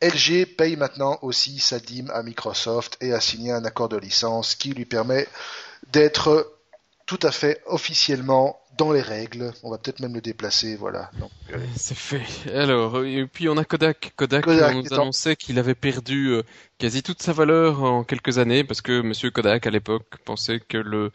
LG paye maintenant aussi sa dîme à Microsoft et a signé un accord de licence qui lui permet d'être tout à fait officiellement dans les règles. On va peut-être même le déplacer, voilà. Euh, c'est fait. Alors, et puis on a Kodak. Kodak, Kodak nous annonçait qu'il avait perdu euh, quasi toute sa valeur en quelques années parce que Monsieur Kodak à l'époque pensait que le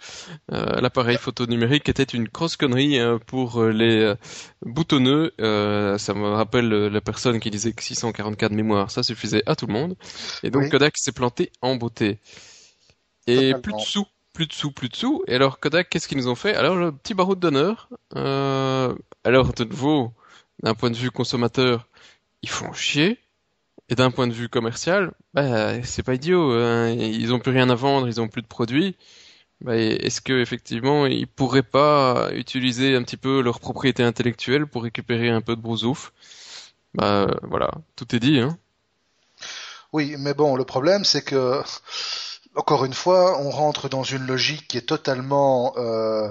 euh, l'appareil photo numérique était une grosse connerie pour les boutonneux. ça me rappelle la personne qui disait que 644 de mémoire, ça suffisait à tout le monde. Et donc Kodak s'est planté en beauté. Et plus de sous plus de sous, plus de sous. Et alors Kodak, qu'est-ce qu'ils nous ont fait? Alors le petit barreau d'honneur. Euh, alors de nouveau, d'un point de vue consommateur, ils font chier. Et d'un point de vue commercial, bah, c'est pas idiot. Hein. Ils ont plus rien à vendre, ils ont plus de produits. Bah, est-ce que effectivement ils pourraient pas utiliser un petit peu leur propriété intellectuelle pour récupérer un peu de brousouf? Bah voilà, tout est dit. Hein. Oui, mais bon, le problème c'est que encore une fois, on rentre dans une logique qui est totalement euh,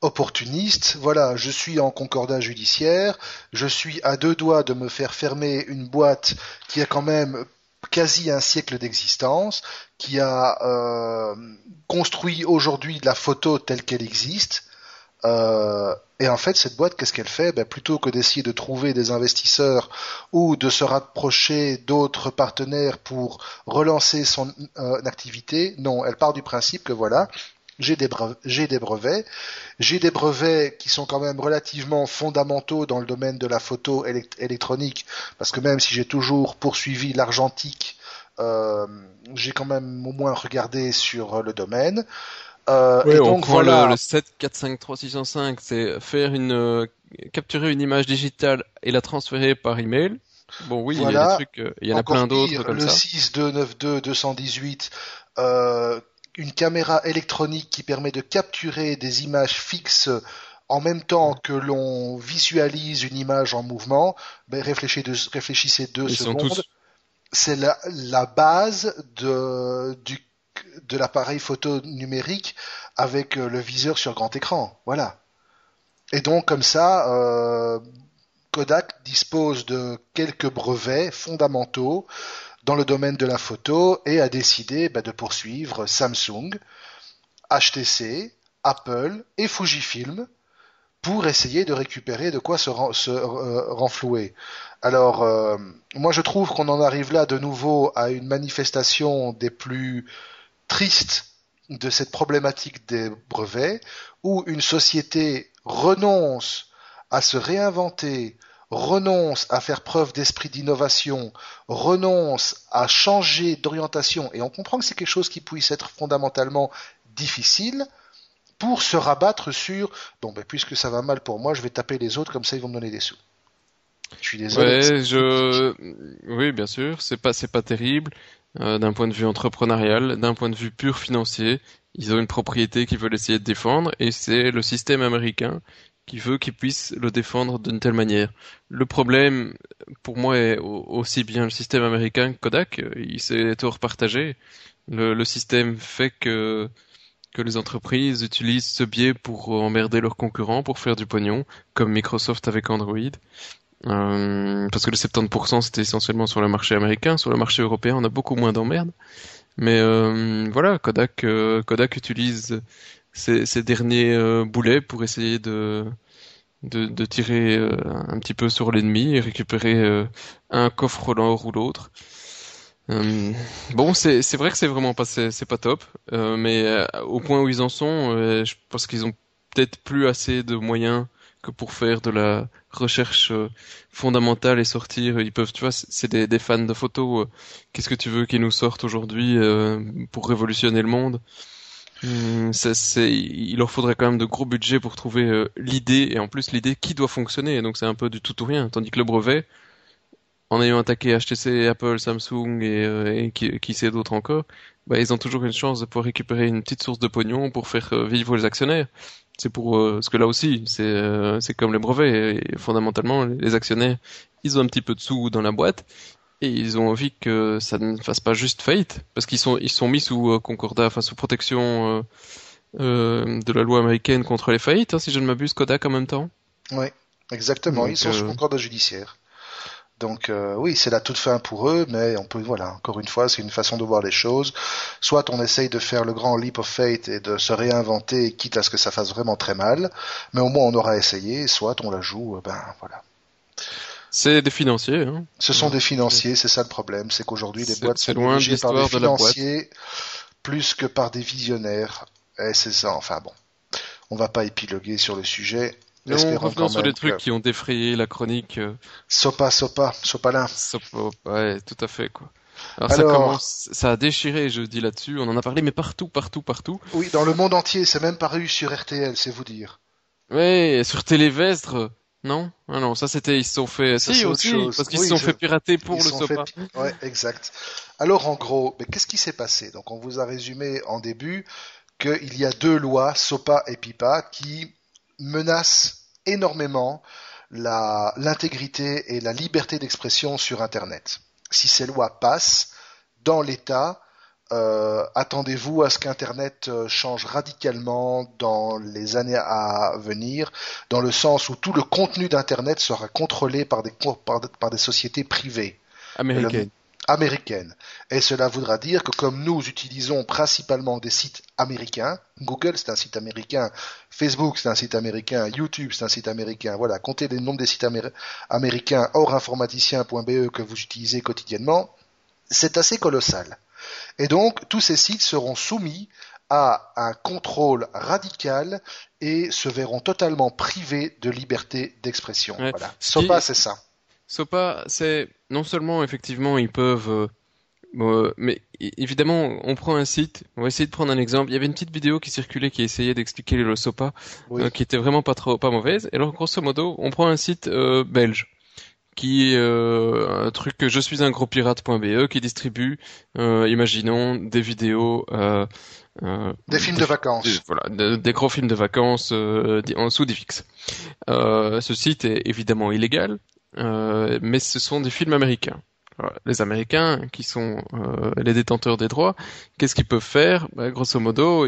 opportuniste. Voilà, je suis en concordat judiciaire, je suis à deux doigts de me faire fermer une boîte qui a quand même quasi un siècle d'existence, qui a euh, construit aujourd'hui la photo telle qu'elle existe, euh, et en fait, cette boîte, qu'est-ce qu'elle fait? Ben, Plutôt que d'essayer de trouver des investisseurs ou de se rapprocher d'autres partenaires pour relancer son euh, activité, non, elle part du principe que voilà, j'ai des, brevets, j'ai des brevets, qui sont quand même relativement fondamentaux dans le domaine de la photo électronique, parce que même si j'ai toujours poursuivi l'argentique, euh, j'ai quand même au moins regardé sur le domaine. Euh, et donc voilà. Le, 7 4 5 3 605, c'est faire une euh, capturer une image digitale et la transférer par email. Bon oui, il y a des trucs, euh, il y en a plein d'autres comme le ça. Le 6 292 218 euh, une caméra électronique qui permet de capturer des images fixes en même temps que l'on visualise une image en mouvement. Ben, réfléchissez, deux, réfléchissez deux secondes. C'est la, la base de, du de l'appareil photo numérique avec euh, le viseur sur grand écran. Voilà. Et donc comme ça, euh, Kodak dispose de quelques brevets fondamentaux dans le domaine de la photo et a décidé bah, de poursuivre Samsung, HTC, Apple et Fujifilm pour essayer de récupérer de quoi se, euh, renflouer. Alors, moi je trouve qu'on en arrive là de nouveau à une manifestation des plus triste de cette problématique des brevets, où une société renonce à se réinventer, renonce à faire preuve d'esprit d'innovation, renonce à changer d'orientation, et on comprend que c'est quelque chose qui puisse être fondamentalement difficile, pour se rabattre sur bon ben puisque ça va mal pour moi, je vais taper les autres comme ça ils vont me donner des sous. Je suis désolé. je oui bien sûr, c'est pas c'est pas terrible. Euh, d'un point de vue entrepreneurial, d'un point de vue pur financier. Ils ont une propriété qu'ils veulent essayer de défendre et c'est le système américain qui veut qu'ils puissent le défendre d'une telle manière. Le problème, pour moi, est aussi bien le système américain que Kodak. Il s'est tort partagé. Le, le, système fait que que les entreprises utilisent ce biais pour emmerder leurs concurrents, pour faire du pognon, comme Microsoft avec Android. Euh, parce que le 70% c'était essentiellement sur le marché américain, sur le marché européen on a beaucoup moins d'emmerdes. Mais euh, voilà, Kodak, euh, Kodak utilise ces, ces derniers euh, boulets pour essayer de, de, de tirer euh, un petit peu sur l'ennemi et récupérer un coffre l'un ou l'autre. Euh, bon, c'est vrai que c'est vraiment pas c'est pas top, euh, mais au point où ils en sont, je pense qu'ils ont peut-être plus assez de moyens que pour faire de la recherche fondamentale et sortir. Ils peuvent, tu vois, c'est des, fans de photos. Qu'est-ce que tu veux qu'ils nous sortent aujourd'hui pour révolutionner le monde? Hum, c'est, il leur faudrait quand même de gros budgets pour trouver l'idée et en plus l'idée qui doit fonctionner. Donc c'est un peu du tout ou rien. Tandis que le brevet, en ayant attaqué HTC, Apple, Samsung et, euh, qui, sait d'autres encore, bah, ils ont toujours une chance de pouvoir récupérer une petite source de pognon pour faire euh, vivre les actionnaires. C'est pour euh, ce que là aussi, c'est c'est comme les brevets. Et, fondamentalement, les actionnaires, ils ont un petit peu de sous dans la boîte et ils ont envie que ça ne fasse pas juste faillite parce qu'ils sont ils sont mis sous concordat, enfin sous protection de la loi américaine contre les faillites, hein, si je ne m'abuse, Kodak en même temps. Oui, exactement. ils sont sous concordat judiciaire. Donc euh, oui, c'est la toute fin pour eux, mais on peut voilà, encore une fois, c'est une façon de voir les choses. Soit on essaye de faire le grand leap of faith et de se réinventer, quitte à ce que ça fasse vraiment très mal, mais au moins on aura essayé. Soit on la joue, euh, ben voilà. C'est des financiers. Hein. Ce sont des financiers, c'est ça le problème, c'est qu'aujourd'hui les boîtes sont dirigées par des financiers plus que par des visionnaires. Et c'est ça. Enfin bon, on va pas épiloguer sur le sujet. Non, revenons sur les trucs qui ont défrayé la chronique. Euh. Sopa, Sopa, Sopalin. Sopa, ouais, tout à fait, quoi. Alors, ça commence, ça a déchiré, je dis là-dessus. On en a parlé, mais partout, partout, partout. Oui, dans le monde entier. C'est même paru sur RTL, c'est vous dire. Ouais, sur Télévestre. Non, ah non, ça c'était ils se sont fait si aussi parce qu'ils se sont fait pirater pour le Sopa. Ouais, exact. Alors en gros, mais qu'est-ce qui s'est passé? Donc on vous a résumé en début qu'il y a deux lois, SOPA et PIPA, qui menace énormément l'intégrité et la liberté d'expression sur Internet. Si ces lois passent, dans l'État, euh, attendez-vous à ce qu'Internet euh, change radicalement dans les années à venir, dans le sens où tout le contenu d'Internet sera contrôlé par des, par des sociétés privées. Américaines américaine. Et cela voudra dire que comme nous utilisons principalement des sites américains, Google c'est un site américain, Facebook c'est un site américain, YouTube c'est un site américain, voilà, comptez les nombres des sites américains hors informaticien.be que vous utilisez quotidiennement, c'est assez colossal. Et donc tous ces sites seront soumis à un contrôle radical et se verront totalement privés de liberté d'expression. Voilà. SOPA, c'est ça. SOPA, c'est non seulement effectivement ils peuvent, euh, euh, mais évidemment on prend un site, on va essayer de prendre un exemple. Il y avait une petite vidéo qui circulait qui essayait d'expliquer le SOPA, euh, qui était vraiment pas trop pas mauvaise. Et alors grosso modo, on prend un site belge qui est un truc que je suis un gros pirate.be qui distribue, imaginons, des vidéos. des films de vacances. voilà, des gros films de vacances en sous DivX. ce site est évidemment illégal, euh, mais ce sont des films américains. les Américains, qui sont euh, les détenteurs des droits, qu'est-ce qu'ils peuvent faire? Bah, Grosso modo,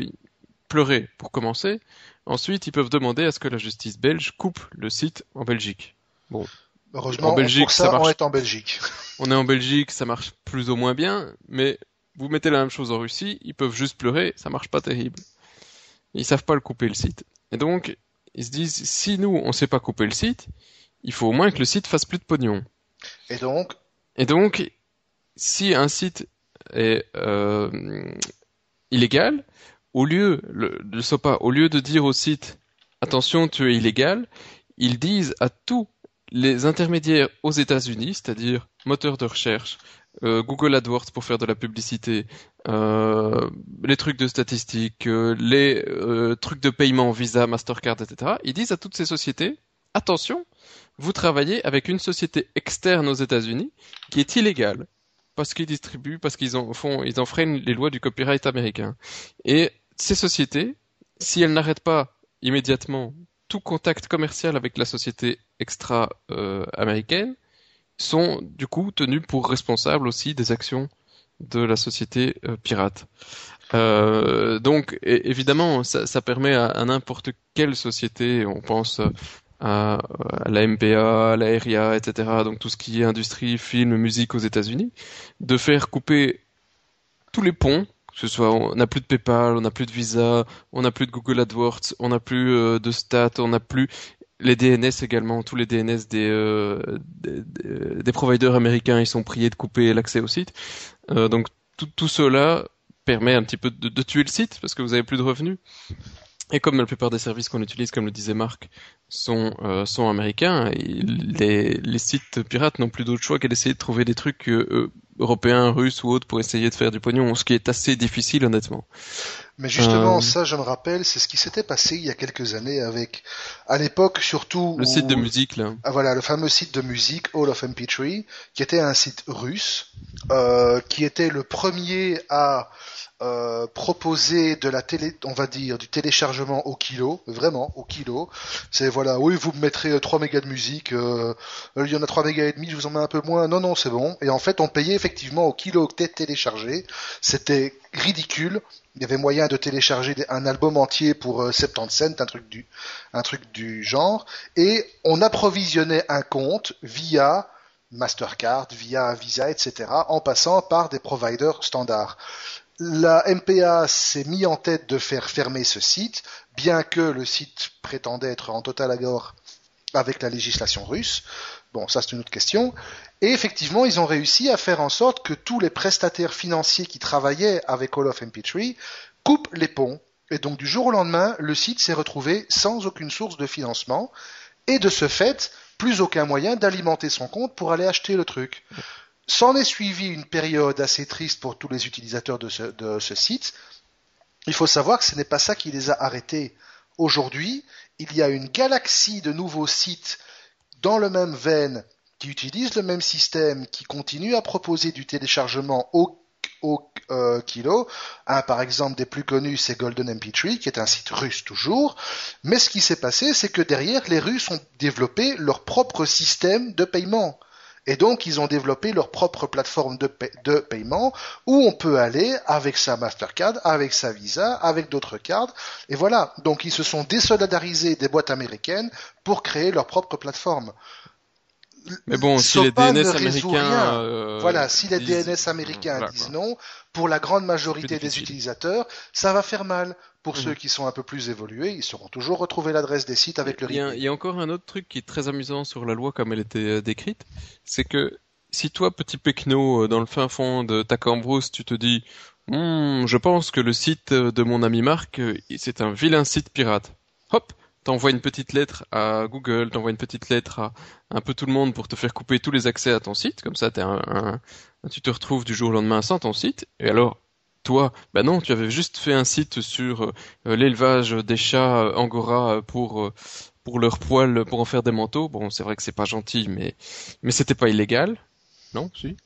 pleurer pour commencer. Ensuite, ils peuvent demander à ce que la justice belge coupe le site en Belgique. Bon, Heureusement, en Belgique, pour ça, on est en Belgique. On est en Belgique, ça marche plus ou moins bien, mais vous mettez la même chose en Russie, ils peuvent juste pleurer, ça marche pas terrible. Ils savent pas le couper le site. Et donc, ils se disent, si nous, on sait pas couper le site, il faut au moins que le site fasse plus de pognon. Et donc Et donc, si un site est euh, illégal, au lieu le, le SOPA, au lieu de dire au site attention tu es illégal, ils disent à tous les intermédiaires aux États-Unis, c'est-à-dire moteurs de recherche, euh, Google AdWords pour faire de la publicité, euh, les trucs de statistiques, euh, les trucs de paiement Visa, Mastercard, etc. Ils disent à toutes ces sociétés attention, vous travaillez avec une société externe aux États-Unis qui est illégale parce qu'ils distribuent, parce qu'ils en font, ils enfreignent les lois du copyright américain. Et ces sociétés, si elles n'arrêtent pas immédiatement tout contact commercial avec la société extra-américaine sont du coup tenus pour responsables aussi des actions de la société pirate. donc évidemment, ça, permet à, n'importe quelle société, on pense à, la MPA, à la RIA, etc., donc tout ce qui est industrie, film, musique aux États-Unis, de faire couper tous les ponts que ce soit on n'a plus de PayPal, on n'a plus de Visa, on n'a plus de Google AdWords, on n'a plus euh, de Stat, on n'a plus les DNS également, tous les DNS euh, des, des, providers américains, ils sont priés de couper l'accès au site. Euh, donc tout, tout cela permet un petit peu de, tuer le site parce que vous avez plus de revenus. Et comme la plupart des services qu'on utilise, comme le disait Marc, sont, euh, sont américains, les, sites pirates n'ont plus d'autre choix qu'à d'essayer de trouver des trucs euh, européens, russes ou autres pour essayer de faire du pognon, ce qui est assez difficile honnêtement. Mais justement, euh, ça, je me rappelle, c'est ce qui s'était passé il y a quelques années avec, à l'époque surtout. Le site de musique là. Ah, voilà, le fameux site de musique All of MP3, qui était un site russe, qui était le premier à euh, proposer de la télé, on va dire, du téléchargement au kilo, vraiment au kilo. C'est voilà, oui, vous me mettrez 3 euh, mégas de musique, euh, il y en a 3 mégas et demi, je vous en mets un peu moins. Non, non, c'est bon. Et en fait, on payait effectivement au kilo octet téléchargé. C'était ridicule. Il y avait moyen de télécharger un album entier pour 70 cents, un truc du, un truc du genre. Et on approvisionnait un compte via Mastercard, via Visa, etc., en passant par des providers standards. La MPA s'est mis en tête de faire fermer ce site, bien que le site prétendait être en total accord avec la législation russe. Bon, ça c'est une autre question. Et effectivement, ils ont réussi à faire en sorte que tous les prestataires financiers qui travaillaient avec All of MP3 coupent les ponts. Et donc du jour au lendemain, le site s'est retrouvé sans aucune source de financement et de ce fait, plus aucun moyen d'alimenter son compte pour aller acheter le truc. S'en est suivi une période assez triste pour tous les utilisateurs de ce, site. Il faut savoir que ce n'est pas ça qui les a arrêtés. Aujourd'hui, il y a une galaxie de nouveaux sites dans le même veine qui utilisent le même système, qui continuent à proposer du téléchargement au, euh, kilo. Un, par exemple, des plus connus, c'est Golden MP3, qui est un site russe toujours. Mais ce qui s'est passé, c'est que derrière, les Russes ont développé leur propre système de paiement. Et donc, ils ont développé leur propre plateforme de, paiement où on peut aller avec sa Mastercard, avec sa Visa, avec d'autres cartes. Et voilà. Donc, ils se sont désolidarisés des boîtes américaines pour créer leur propre plateforme. Mais bon, si les DNS américains, euh, voilà, si les DNS américains disent non, pour la grande majorité des utilisateurs, ça va faire mal. Pour mhm. ceux qui sont un peu plus évolués, ils sauront toujours retrouver l'adresse des sites avec le il il y a encore un autre truc qui est très amusant sur la loi comme elle était euh, décrite, c'est que si toi, petit pecno, euh, dans le fin fond de ta cambrousse, tu te dis hmm, je pense que le site de mon ami Marc, c'est un vilain site pirate. Hop, t'envoies une petite lettre à Google, t'envoies une petite lettre à un peu tout le monde pour te faire couper tous les accès à ton site, comme ça un, tu te retrouves du jour au lendemain sans ton site, et alors toi, bah non, tu avais juste fait un site sur euh, l'élevage des chats euh, angora pour euh, pour leur poil, pour en faire des manteaux. Bon, c'est vrai que c'est pas gentil, mais mais c'était pas illégal. Non, si.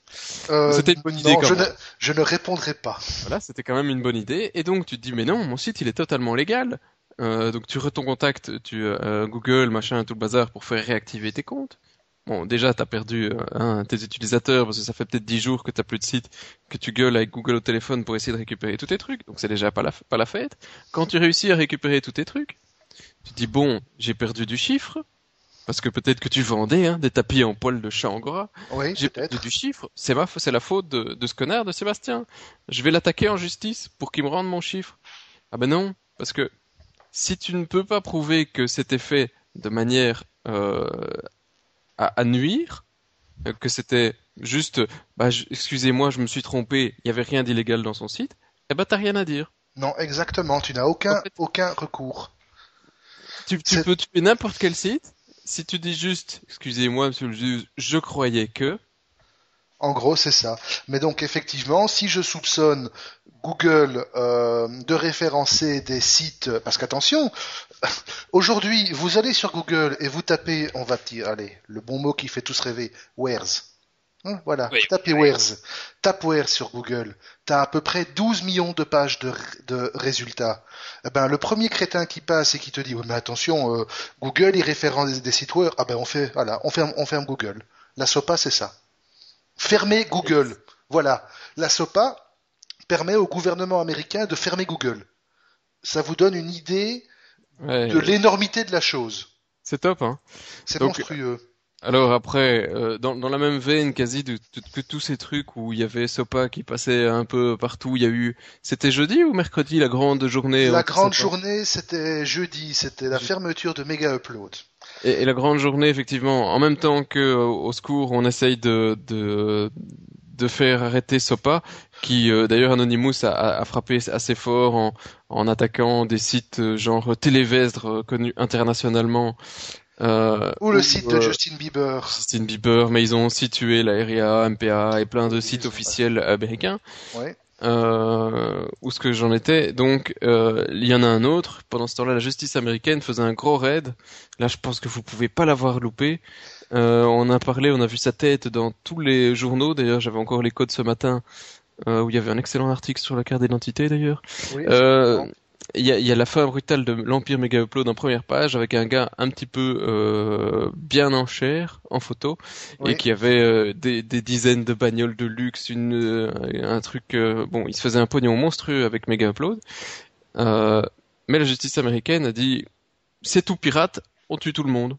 c'était une bonne idée. je, Ne, je ne répondrai pas. Voilà, c'était quand même une bonne idée. Et donc tu te dis, mais non, mon site il est totalement légal. Euh, donc tu ton contact, tu euh, Google, machin, tout le bazar pour faire réactiver tes comptes. Bon, déjà t'as perdu euh, tes utilisateurs parce que ça fait peut-être 10 jours que t'as plus de site, que tu gueules avec Google au téléphone pour essayer de récupérer tous tes trucs. Donc c'est déjà pas la, pas la fête. Quand tu réussis à récupérer tous tes trucs, tu te dis bon, j'ai perdu du chiffre. Parce que peut-être que tu vendais hein, des tapis en poil de chat angora. Oui, j'ai perdu du chiffre. C'est ma, c'est la faute de, de ce connard de Sébastien. Je vais l'attaquer en justice pour qu'il me rende mon chiffre. Ah ben non, parce que si tu ne peux pas prouver que c'était fait de manière euh, à, nuire, euh, que c'était juste, bah, excusez-moi, je me suis trompé, il n'y avait rien d'illégal dans son site, eh ben t'as rien à dire. Non, exactement, tu n'as aucun, aucun recours. Tu, peux tuer n'importe quel site, si tu dis juste, excusez-moi, monsieur le juge, je croyais que, en gros, c'est ça. Mais donc, effectivement, si je soupçonne Google euh, de référencer des sites, parce qu'attention, aujourd'hui, vous allez sur Google et vous tapez, on va dire, allez, le bon mot qui fait tous rêver, where's. Hein, voilà, Oui, Tapwares. Tapwares sur Google. T'as à peu près 12 millions de pages de, de résultats. Eh ben, le premier crétin qui passe et qui te dit, ouais, mais attention, euh, Google, il référence des, sites web. Ah ben, on fait, voilà, on ferme, on ferme Google. La SOPA, c'est ça. Fermer Google. Voilà. La SOPA permet au gouvernement américain de fermer Google. Ça vous donne une idée Ouais. de l'énormité de la chose. C'est top, hein. C'est monstrueux. Alors après, euh, dans, dans la même veine quasi de, de- que tous ces trucs où il y avait Sopa qui passait un peu partout, il y a eu, c'était jeudi ou mercredi la grande journée La anti-Sopa grande journée, c'était jeudi, c'était la fermeture de Mega Upload. Et, et la grande journée, effectivement, en même temps que au secours, on essaye de de, de faire arrêter Sopa, qui euh, d'ailleurs Anonymous a, a, a frappé assez fort en, en attaquant des sites euh, genre Télévestre euh, connus internationalement. Euh, Ou le où, site de Justin Bieber. Justin Bieber, mais ils ont aussi tué la RIA, MPA et plein de sites officiels américains. Ouais. Euh, où ce que j'en étais. Donc, euh, il y en a un autre. Pendant ce temps-là, la justice américaine faisait un gros raid. Là, je pense que vous pouvez pas l'avoir loupé. Euh, on a parlé, on a vu sa tête dans tous les journaux. D'ailleurs, j'avais encore les codes ce matin, euh, où il y avait un excellent article sur la carte d'identité, d'ailleurs. Oui, Euh. Il y a, il y a la fin brutale de l'Empire Mega Upload en première page avec un gars un petit peu euh, bien en chair en photo Oui. et qui avait euh, des, des dizaines de bagnoles de luxe, une euh, un truc euh, bon, il se faisait un pognon monstrueux avec Mega Upload. Euh, mais la justice américaine a dit c'est tout pirate, on tue tout le monde.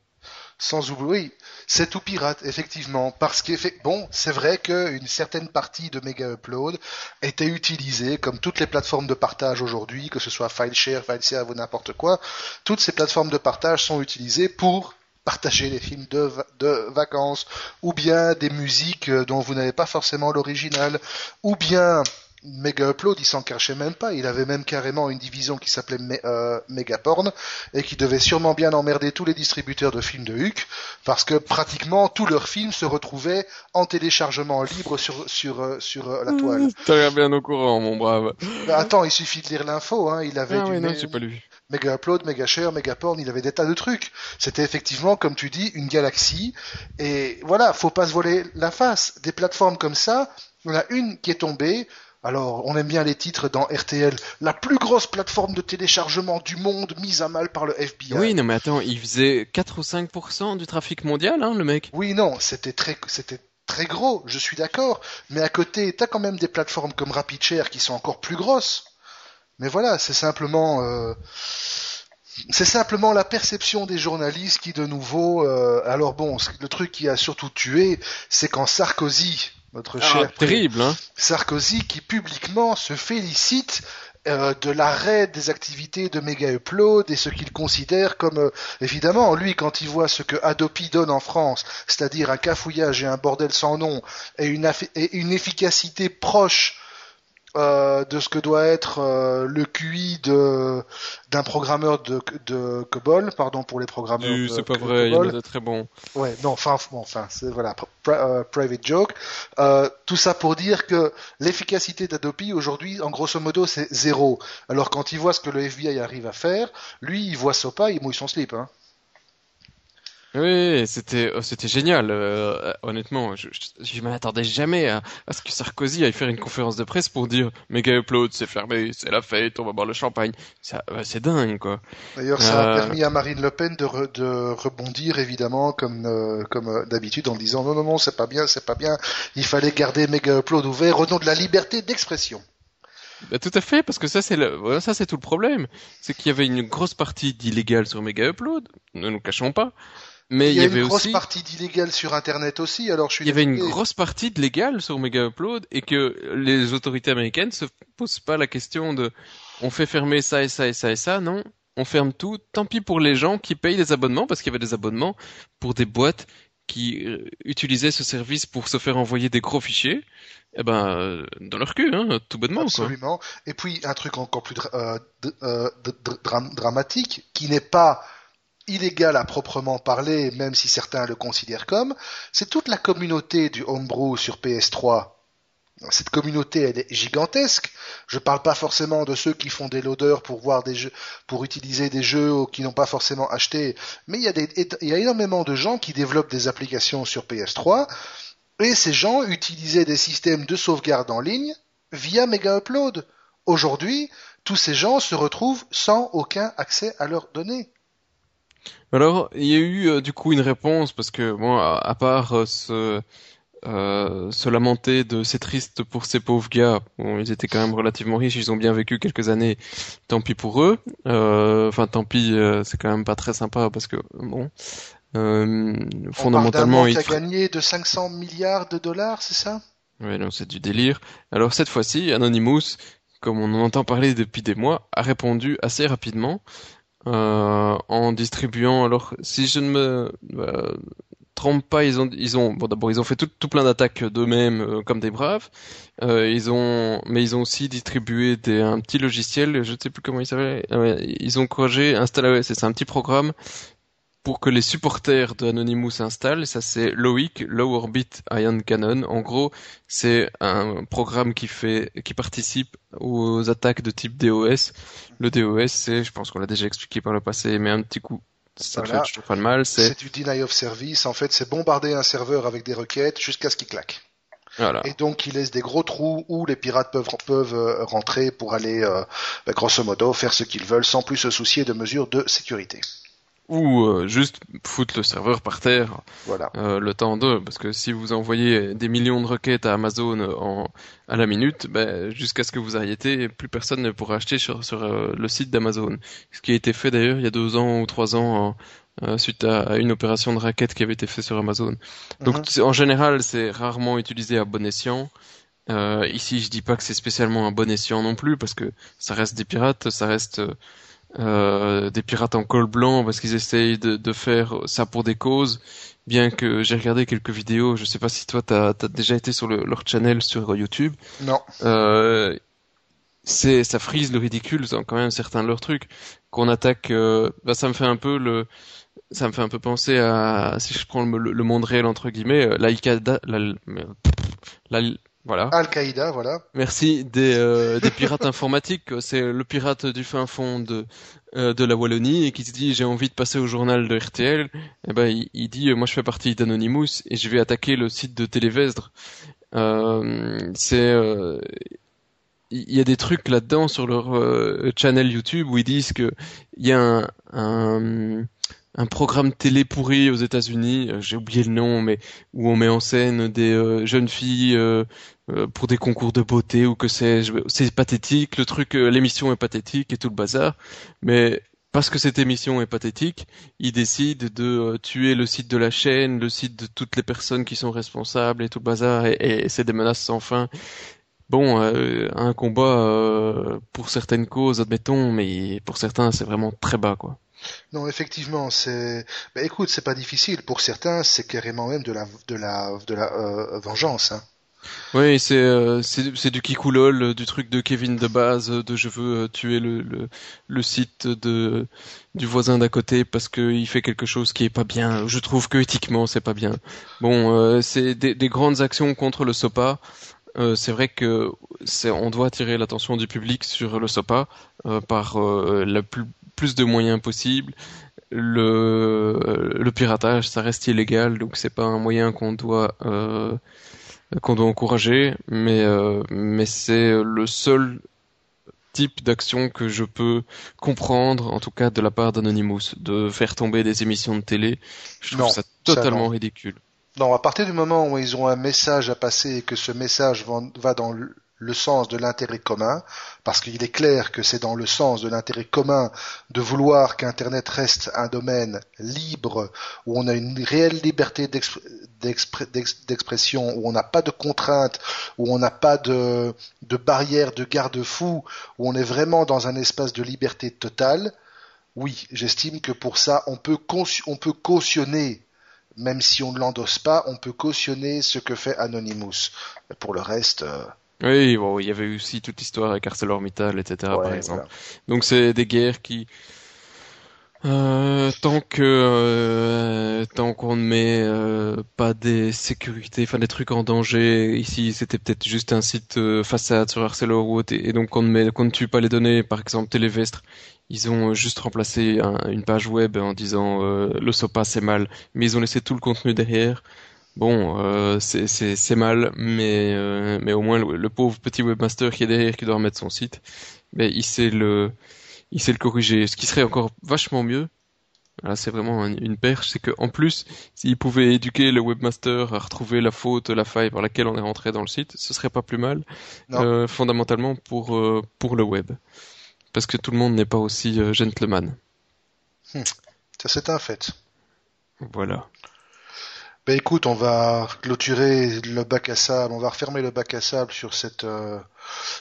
Sans oublier, c'est tout pirate, effectivement, parce que bon, c'est vrai qu'une certaine partie de Mega Upload était utilisée, comme toutes les plateformes de partage aujourd'hui, que ce soit FileShare, FileServe ou n'importe quoi, toutes ces plateformes de partage sont utilisées pour partager des films de, de vacances, ou bien des musiques euh, dont vous n'avez pas forcément l'original, ou bien Mega Upload, il s'en cachait même pas, il avait même carrément une division qui s'appelait euh, Megaporn, et qui devait sûrement bien emmerder tous les distributeurs de films de Huck, parce que pratiquement tous leurs films se retrouvaient en téléchargement libre sur, sur, euh, sur euh, la toile. T'as l'air bien au courant, mon brave. Mais attends, il suffit de lire l'info, hein, il avait Ah du ouais, non, pas lu. Mega Upload, Mega Share, Mega Porn, il avait des tas de trucs. C'était effectivement, comme tu dis, une galaxie. Et voilà, faut pas se voler la face. Des plateformes comme ça, il y en a une qui est tombée. Alors, on aime bien les titres dans RTL. La plus grosse plateforme de téléchargement du monde mise à mal par le FBI. Oui, non mais attends, il faisait 4 ou 5% du trafic mondial, hein, le mec. Oui, non, c'était très, c'était très gros, je suis d'accord. Mais à côté, t'as quand même des plateformes comme RapidShare qui sont encore plus grosses. Mais voilà, c'est simplement, euh, c'est simplement la perception des journalistes qui, de nouveau, euh, alors bon, le truc qui a surtout tué, c'est quand Sarkozy, notre Ah, cher terrible, hein. Sarkozy, qui publiquement se félicite euh, de l'arrêt des activités de Mega Upload et ce qu'il considère comme euh, évidemment lui quand il voit ce que Adopi donne en France, c'est-à-dire un cafouillage et un bordel sans nom et une, affi- et une efficacité proche euh, de ce que doit être euh, le QI de d'un programmeur de, de COBOL, pardon pour les programmeurs. De- C'est pas vrai, il COBOL. a de très bons. Ouais, non, enfin, bon, enfin, c'est voilà, pri- euh, private joke. Euh, tout ça pour dire que l'efficacité d'Adopi aujourd'hui, en grosso modo, c'est zéro. Alors quand il voit ce que le FBI arrive à faire, lui, il voit Sopa, il mouille son slip. Hein. Oui, c'était oh, c'était génial. euh, honnêtement, je, je, je m'attendais jamais à, à ce que Sarkozy aille faire une conférence de presse pour dire Mega Upload, c'est fermé, c'est la fête, on va boire le champagne. Ça, ouais, c'est dingue, quoi. D'ailleurs, ça a Euh. permis à Marine Le Pen de, re- de rebondir évidemment comme euh, comme euh, d'habitude en disant non non non c'est pas bien c'est pas bien il fallait garder Mega Upload ouvert au nom de la liberté d'expression. Bah, tout à fait, parce que ça c'est le, voilà, ça c'est tout le problème, c'est qu'il y avait une grosse partie d'illégal sur Mega Upload, ne nous cachons pas, mais il y a avait une grosse aussi, partie d'illégal sur Internet aussi. Alors je suis il y avait une grosse partie de légal sur Mega Upload et que les autorités américaines se posent pas la question de, on fait fermer ça et ça et ça et ça, non, on ferme tout. Tant pis pour les gens qui payent des abonnements, parce qu'il y avait des abonnements pour des boîtes qui euh, utilisaient ce service pour se faire envoyer des gros fichiers. Eh ben, euh, dans leur cul, hein, tout bonnement, quoi. Absolument. Et puis un truc encore plus dra- euh, euh, dramatique, qui n'est pas illégal à proprement parler, même si certains le considèrent comme, c'est toute la communauté du homebrew sur PS3. Cette communauté, elle est gigantesque. Je parle pas forcément de ceux qui font des loaders pour voir des jeux, pour utiliser des jeux qui n'ont pas forcément acheté, mais il y a il y a énormément de gens qui développent des applications sur PS3 Et ces gens utilisaient des systèmes de sauvegarde en ligne via Mega Upload. Aujourd'hui, tous ces gens se retrouvent sans aucun accès à leurs données. Alors, il y a eu euh, du coup une réponse parce que bon, à, part euh, ce euh, se lamenter de c'est triste pour ces pauvres gars. Bon, ils étaient quand même relativement riches, ils ont bien vécu quelques années. Tant pis pour eux. Euh, enfin, tant pis, euh, c'est quand même pas très sympa parce que bon, fondamentalement, il a gagné de 500 milliards de dollars, c'est ça? Oui, non, c'est du délire. Alors cette fois-ci, Anonymous, comme on en entend parler depuis des mois, a répondu assez rapidement. Euh, en distribuant alors si je ne me trompe pas, ils ont, ils ont, bon d'abord ils ont fait tout, plein d'attaques d'eux-mêmes euh, comme des braves. Euh, ils ont, mais ils ont aussi distribué des, un petit logiciel, je ne sais plus comment il s'appelle. Euh, ils ont corrigé, installé, c'est un petit programme pour que les supporters de Anonymous s'installent. Ça c'est Loic, Low Orbit Ion Cannon. En gros, c'est un programme qui fait, qui participe aux attaques de type DOS. Le DOS, c'est, je pense qu'on l'a déjà expliqué par le passé, mais un petit coup ça pas mal. C'est du deny of service. En fait, c'est bombarder un serveur avec des requêtes jusqu'à ce qu'il claque. Voilà. Et donc, il laisse des gros trous où les pirates peuvent, peuvent euh, rentrer pour aller, euh, bah, grosso modo, faire ce qu'ils veulent sans plus se soucier de mesures de sécurité ou euh, juste foutre le serveur par terre voilà. euh, le temps de parce que si vous envoyez des millions de requêtes à Amazon en, à la minute ben, jusqu'à ce que vous arrêtez plus personne ne pourra acheter sur, sur euh, le site d'Amazon ce qui a été fait d'ailleurs il y a deux ans ou trois ans euh, suite à, une opération de raquette qui avait été faite sur Amazon donc mhm. en général c'est rarement utilisé à bon escient ici je dis pas que c'est spécialement un bon escient non plus parce que ça reste des pirates ça reste euh, des pirates en col blanc parce qu'ils essayent de, faire ça pour des causes. Bien que j'ai regardé quelques vidéos, je sais pas si toi t'as as déjà été sur leur channel sur YouTube. Non. Euh, c'est ça frise le ridicule quand même certains de leurs trucs qu'on attaque. Euh, bah, ça me fait un peu le ça me fait un peu penser à si je prends le, monde réel entre guillemets, euh, l'Al-Qaïda, la, voilà. Al-Qaïda, voilà. Merci des, euh, des pirates informatiques. C'est le pirate du fin fond de euh, de la Wallonie et qui se dit j'ai envie de passer au journal de RTL. Et eh ben il, il dit moi je fais partie d'Anonymous et je vais attaquer le site de Télévestre. Euh, c'est euh, il y a des trucs là-dedans sur leur euh, channel YouTube où ils disent que il y a un, un un programme télé pourri aux États-Unis, euh, j'ai oublié le nom, mais où on met en scène des euh, jeunes filles euh, pour des concours de beauté ou que sais-je. C'est pathétique, le truc, l'émission est pathétique et tout le bazar, mais parce que cette émission est pathétique, ils décident de tuer le site de la chaîne, le site de toutes les personnes qui sont responsables et tout le bazar, et, et c'est des menaces sans fin. Bon, un combat pour certaines causes, admettons, mais pour certains, c'est vraiment très bas, quoi. Non, effectivement, c'est. Ben, écoute, c'est pas difficile. Pour certains, c'est carrément même de la de la de la euh, vengeance. Hein. Oui, c'est euh, du kikoulol, du truc de Kevin de base, de je veux euh, tuer le, le, site de du voisin d'à côté parce qu'il fait quelque chose qui est pas bien. Je trouve que éthiquement c'est pas bien. Bon, euh, c'est des, des, grandes actions contre le SOPA. Euh, c'est vrai que on doit attirer l'attention du public sur le SOPA par la plus plus de moyens possibles. Le, le piratage, ça reste illégal, donc c'est pas un moyen qu'on doit euh, qu'on doit encourager, mais euh, mais c'est le seul type d'action que je peux comprendre, en tout cas de la part d'Anonymous, de faire tomber des émissions de télé. Je trouve ça totalement ridicule. Non, à partir du moment où ils ont un message à passer et que ce message va dans le sens de l'intérêt commun, parce qu'il est clair que c'est dans le sens de l'intérêt commun de vouloir qu'Internet reste un domaine libre, où on a une réelle liberté d'expression, où on n'a pas de contraintes, où on n'a pas de, barrières, de garde-fous, où on est vraiment dans un espace de liberté totale. Oui, j'estime que pour ça, on peut, on peut cautionner même si on ne l'endosse pas, on peut cautionner ce que fait Anonymous. Pour le reste, euh, oui, bon, il y avait aussi toute l'histoire avec ArcelorMittal, etc. par exemple. Donc c'est des guerres qui, euh, tant que euh, tant qu'on ne met euh, pas des sécurités, enfin des trucs en danger. Ici, c'était peut-être juste un site euh, façade sur Arcelor ou autre, et, donc qu'on ne met, qu'on ne tue pas les données. Par exemple, Télévestre, ils ont juste remplacé une page web en disant le SOPA c'est mal, mais ils ont laissé tout le contenu derrière. Bon, euh, c'est mal, mais euh, mais au moins le, le pauvre petit webmaster qui est derrière, qui doit remettre son site, mais il sait le il sait le corriger. Ce qui serait encore vachement mieux, Là, c'est vraiment un- une perche, c'est que en plus, s'il pouvait éduquer le webmaster à retrouver la faute, la faille par laquelle on est rentré dans le site, ce serait pas plus mal, euh, fondamentalement pour pour le web, parce que tout le monde n'est pas aussi gentleman. Ça, c'est un fait. Voilà. Ben écoute, on va clôturer le bac à sable, on va refermer le bac à sable sur cette euh,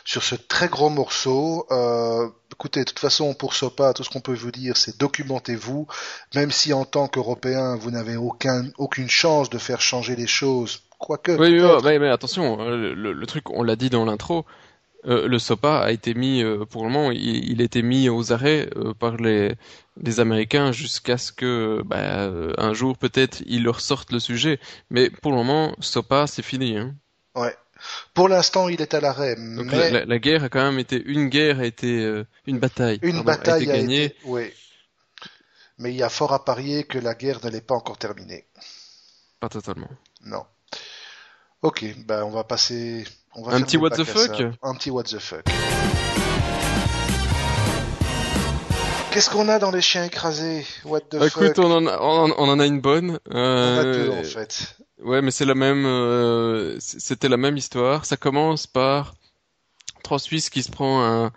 sur ce très gros morceau. Euh, écoutez, de toute façon, pour SOPA, tout ce qu'on peut vous dire, c'est documentez-vous, même si en tant qu'Européen, vous n'avez aucun aucune chance de faire changer les choses. Quoique, Oui, oui, mais, mais attention, euh, le, le truc, on l'a dit dans l'intro, euh, le SOPA a été mis, euh, pour le moment, il, il a été mis aux arrêts euh, par les, les Américains jusqu'à ce que, bah, euh, un jour peut-être, ils leur sortent le sujet. Mais pour le moment, SOPA, c'est fini. Hein. ouais. Pour l'instant, il est à l'arrêt, mais la, la- la guerre a quand même été, une guerre a été, euh, une bataille, une pardon, a bataille été gagnée. oui. Mais il y a fort à parier que la guerre n'allait pas encore terminer. Pas totalement. Non. Ok, ben on va passer. On va Un petit what the fuck? Un petit what the fuck. Qu'est-ce qu'on a dans les chiens écrasés? What the Bah, fuck? écoute, on en a, on, en- on en a une bonne. On en a deux Euh, en fait. Ouais, mais c'est la même. euh, C'était la même histoire. Ça commence par trois Suisses qui se prend un,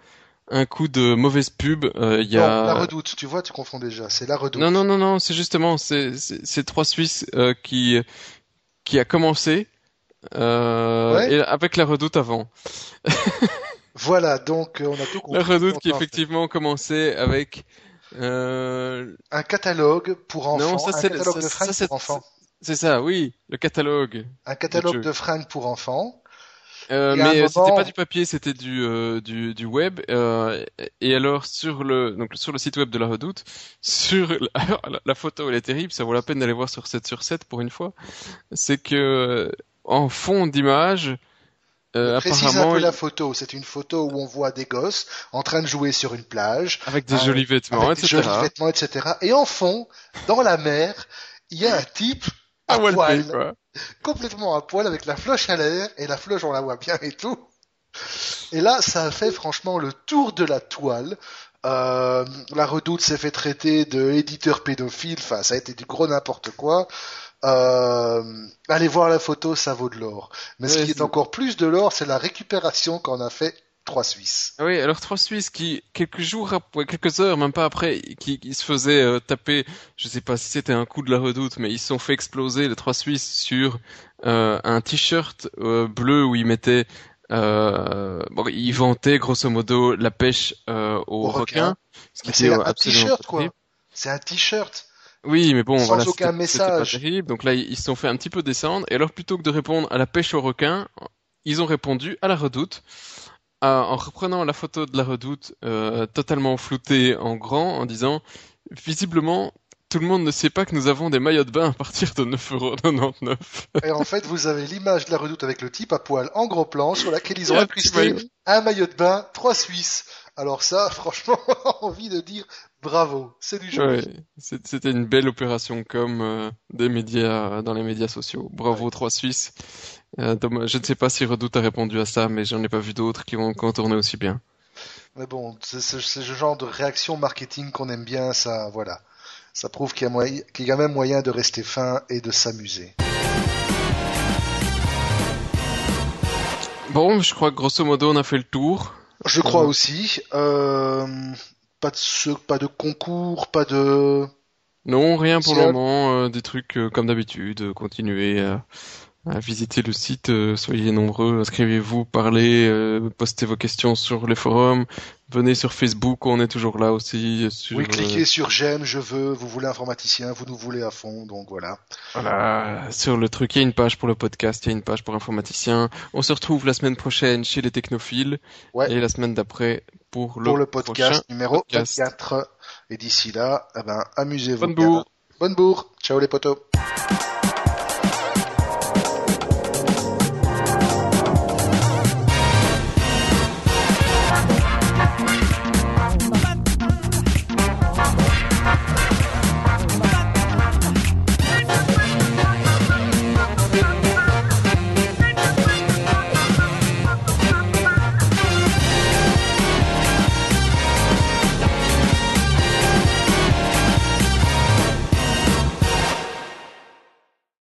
un coup de mauvaise pub. Euh, y Non, a. la redoute, tu vois, tu confonds déjà. C'est la redoute. Non, non, non, non. C'est justement c'est trois Suisses euh, qui qui a commencé euh, Ouais. et avec la Redoute avant. Voilà, donc euh, on a tout compris. La Redoute qui effectivement commençait avec. Euh, Un catalogue pour enfants. Non, ça, c'est- catalogue ça, de fringues ça, pour enfants. c'est ça, oui, le catalogue. Un catalogue de fringues pour enfants. Euh, mais euh, c'était moment- pas du papier, c'était du, euh, du du web. euh, et alors sur le donc sur le site web de la Redoute, sur la, alors, la, la photo elle est terrible, ça vaut la peine d'aller voir sur 7 sur 7 pour une fois. C'est que en fond d'image, euh, Précise un peu la photo. C'est une photo où on voit des gosses en train de jouer sur une plage. avec des Ah, jolis vêtements, avec des etc. jolis vêtements, etc. Et en fond, dans la mer, il y a un type à poil, quoi. complètement à poil, avec la floche à l'air, et la floche, on la voit bien et tout. Et là, ça a fait franchement le tour de la toile. Euh, la redoute s'est fait traiter de éditeur pédophile, enfin, ça a été du gros n'importe quoi. Euh, allez voir la photo, ça vaut de l'or. Mais ce qui est encore plus de l'or, c'est la récupération qu'en a fait trois Suisses. Ah oui, alors trois Suisses qui quelques jours après, quelques heures, même pas après, qui, qui se faisaient euh, taper, je sais pas si c'était un coup de la redoute, mais ils se sont fait exploser les trois Suisses sur euh, un t-shirt euh, bleu où ils mettaient, bon, ils vantaient grosso modo la pêche euh, aux Aux requins. ce c'est un t-shirt, quoi. C'est un t-shirt. Oui, mais bon, Sans voilà, aucun c'était pas message. terrible. Donc là, ils se sont fait un petit peu descendre. Et alors, plutôt que de répondre à la pêche aux requins, ils ont répondu à la redoute. euh, en reprenant la photo de la redoute euh, totalement floutée en grand, en disant visiblement tout le monde ne sait pas que nous avons des maillots de bain à partir de 9,99€. Et en fait, vous avez l'image de la redoute avec le type à poil en gros plan sur laquelle ils ont petit incrusté un maillot de bain, trois Suisses. Alors ça, franchement, envie de dire bravo, c'est du jeu. Ouais, c'était une belle opération comme euh, des médias dans les médias sociaux. Bravo trois Suisses. Euh, je ne sais pas si Redoute a répondu à ça, mais j'en ai pas vu d'autres qui ont, qui ont tourné aussi bien. Mais bon, c'est ce genre de réaction marketing qu'on aime bien, ça, voilà. Ça prouve qu'il y, y a même moyen de rester fin et de s'amuser. Bon, je crois que grosso modo on a fait le tour. Je crois Ouais. aussi. Euh, pas de ce, pas de concours, pas de. Non, rien pour le moment, euh, des trucs euh, comme d'habitude, euh, visiter le site, euh, soyez nombreux, inscrivez-vous, parlez, euh, postez vos questions sur les forums, venez sur Facebook, on est toujours là aussi. Sur, Oui, euh, cliquez sur j'aime, je veux, vous voulez informaticien, vous nous voulez à fond, donc voilà. Voilà, sur le truc, il y a une page pour le podcast, il y a une page pour informaticien. On se retrouve la semaine prochaine chez les technophiles Ouais. et la semaine d'après pour le, Pour le podcast numéro podcast. 24. Et d'ici là, eh ben, amusez-vous. Bonne bourre. Bonne bourre. Ciao les potos.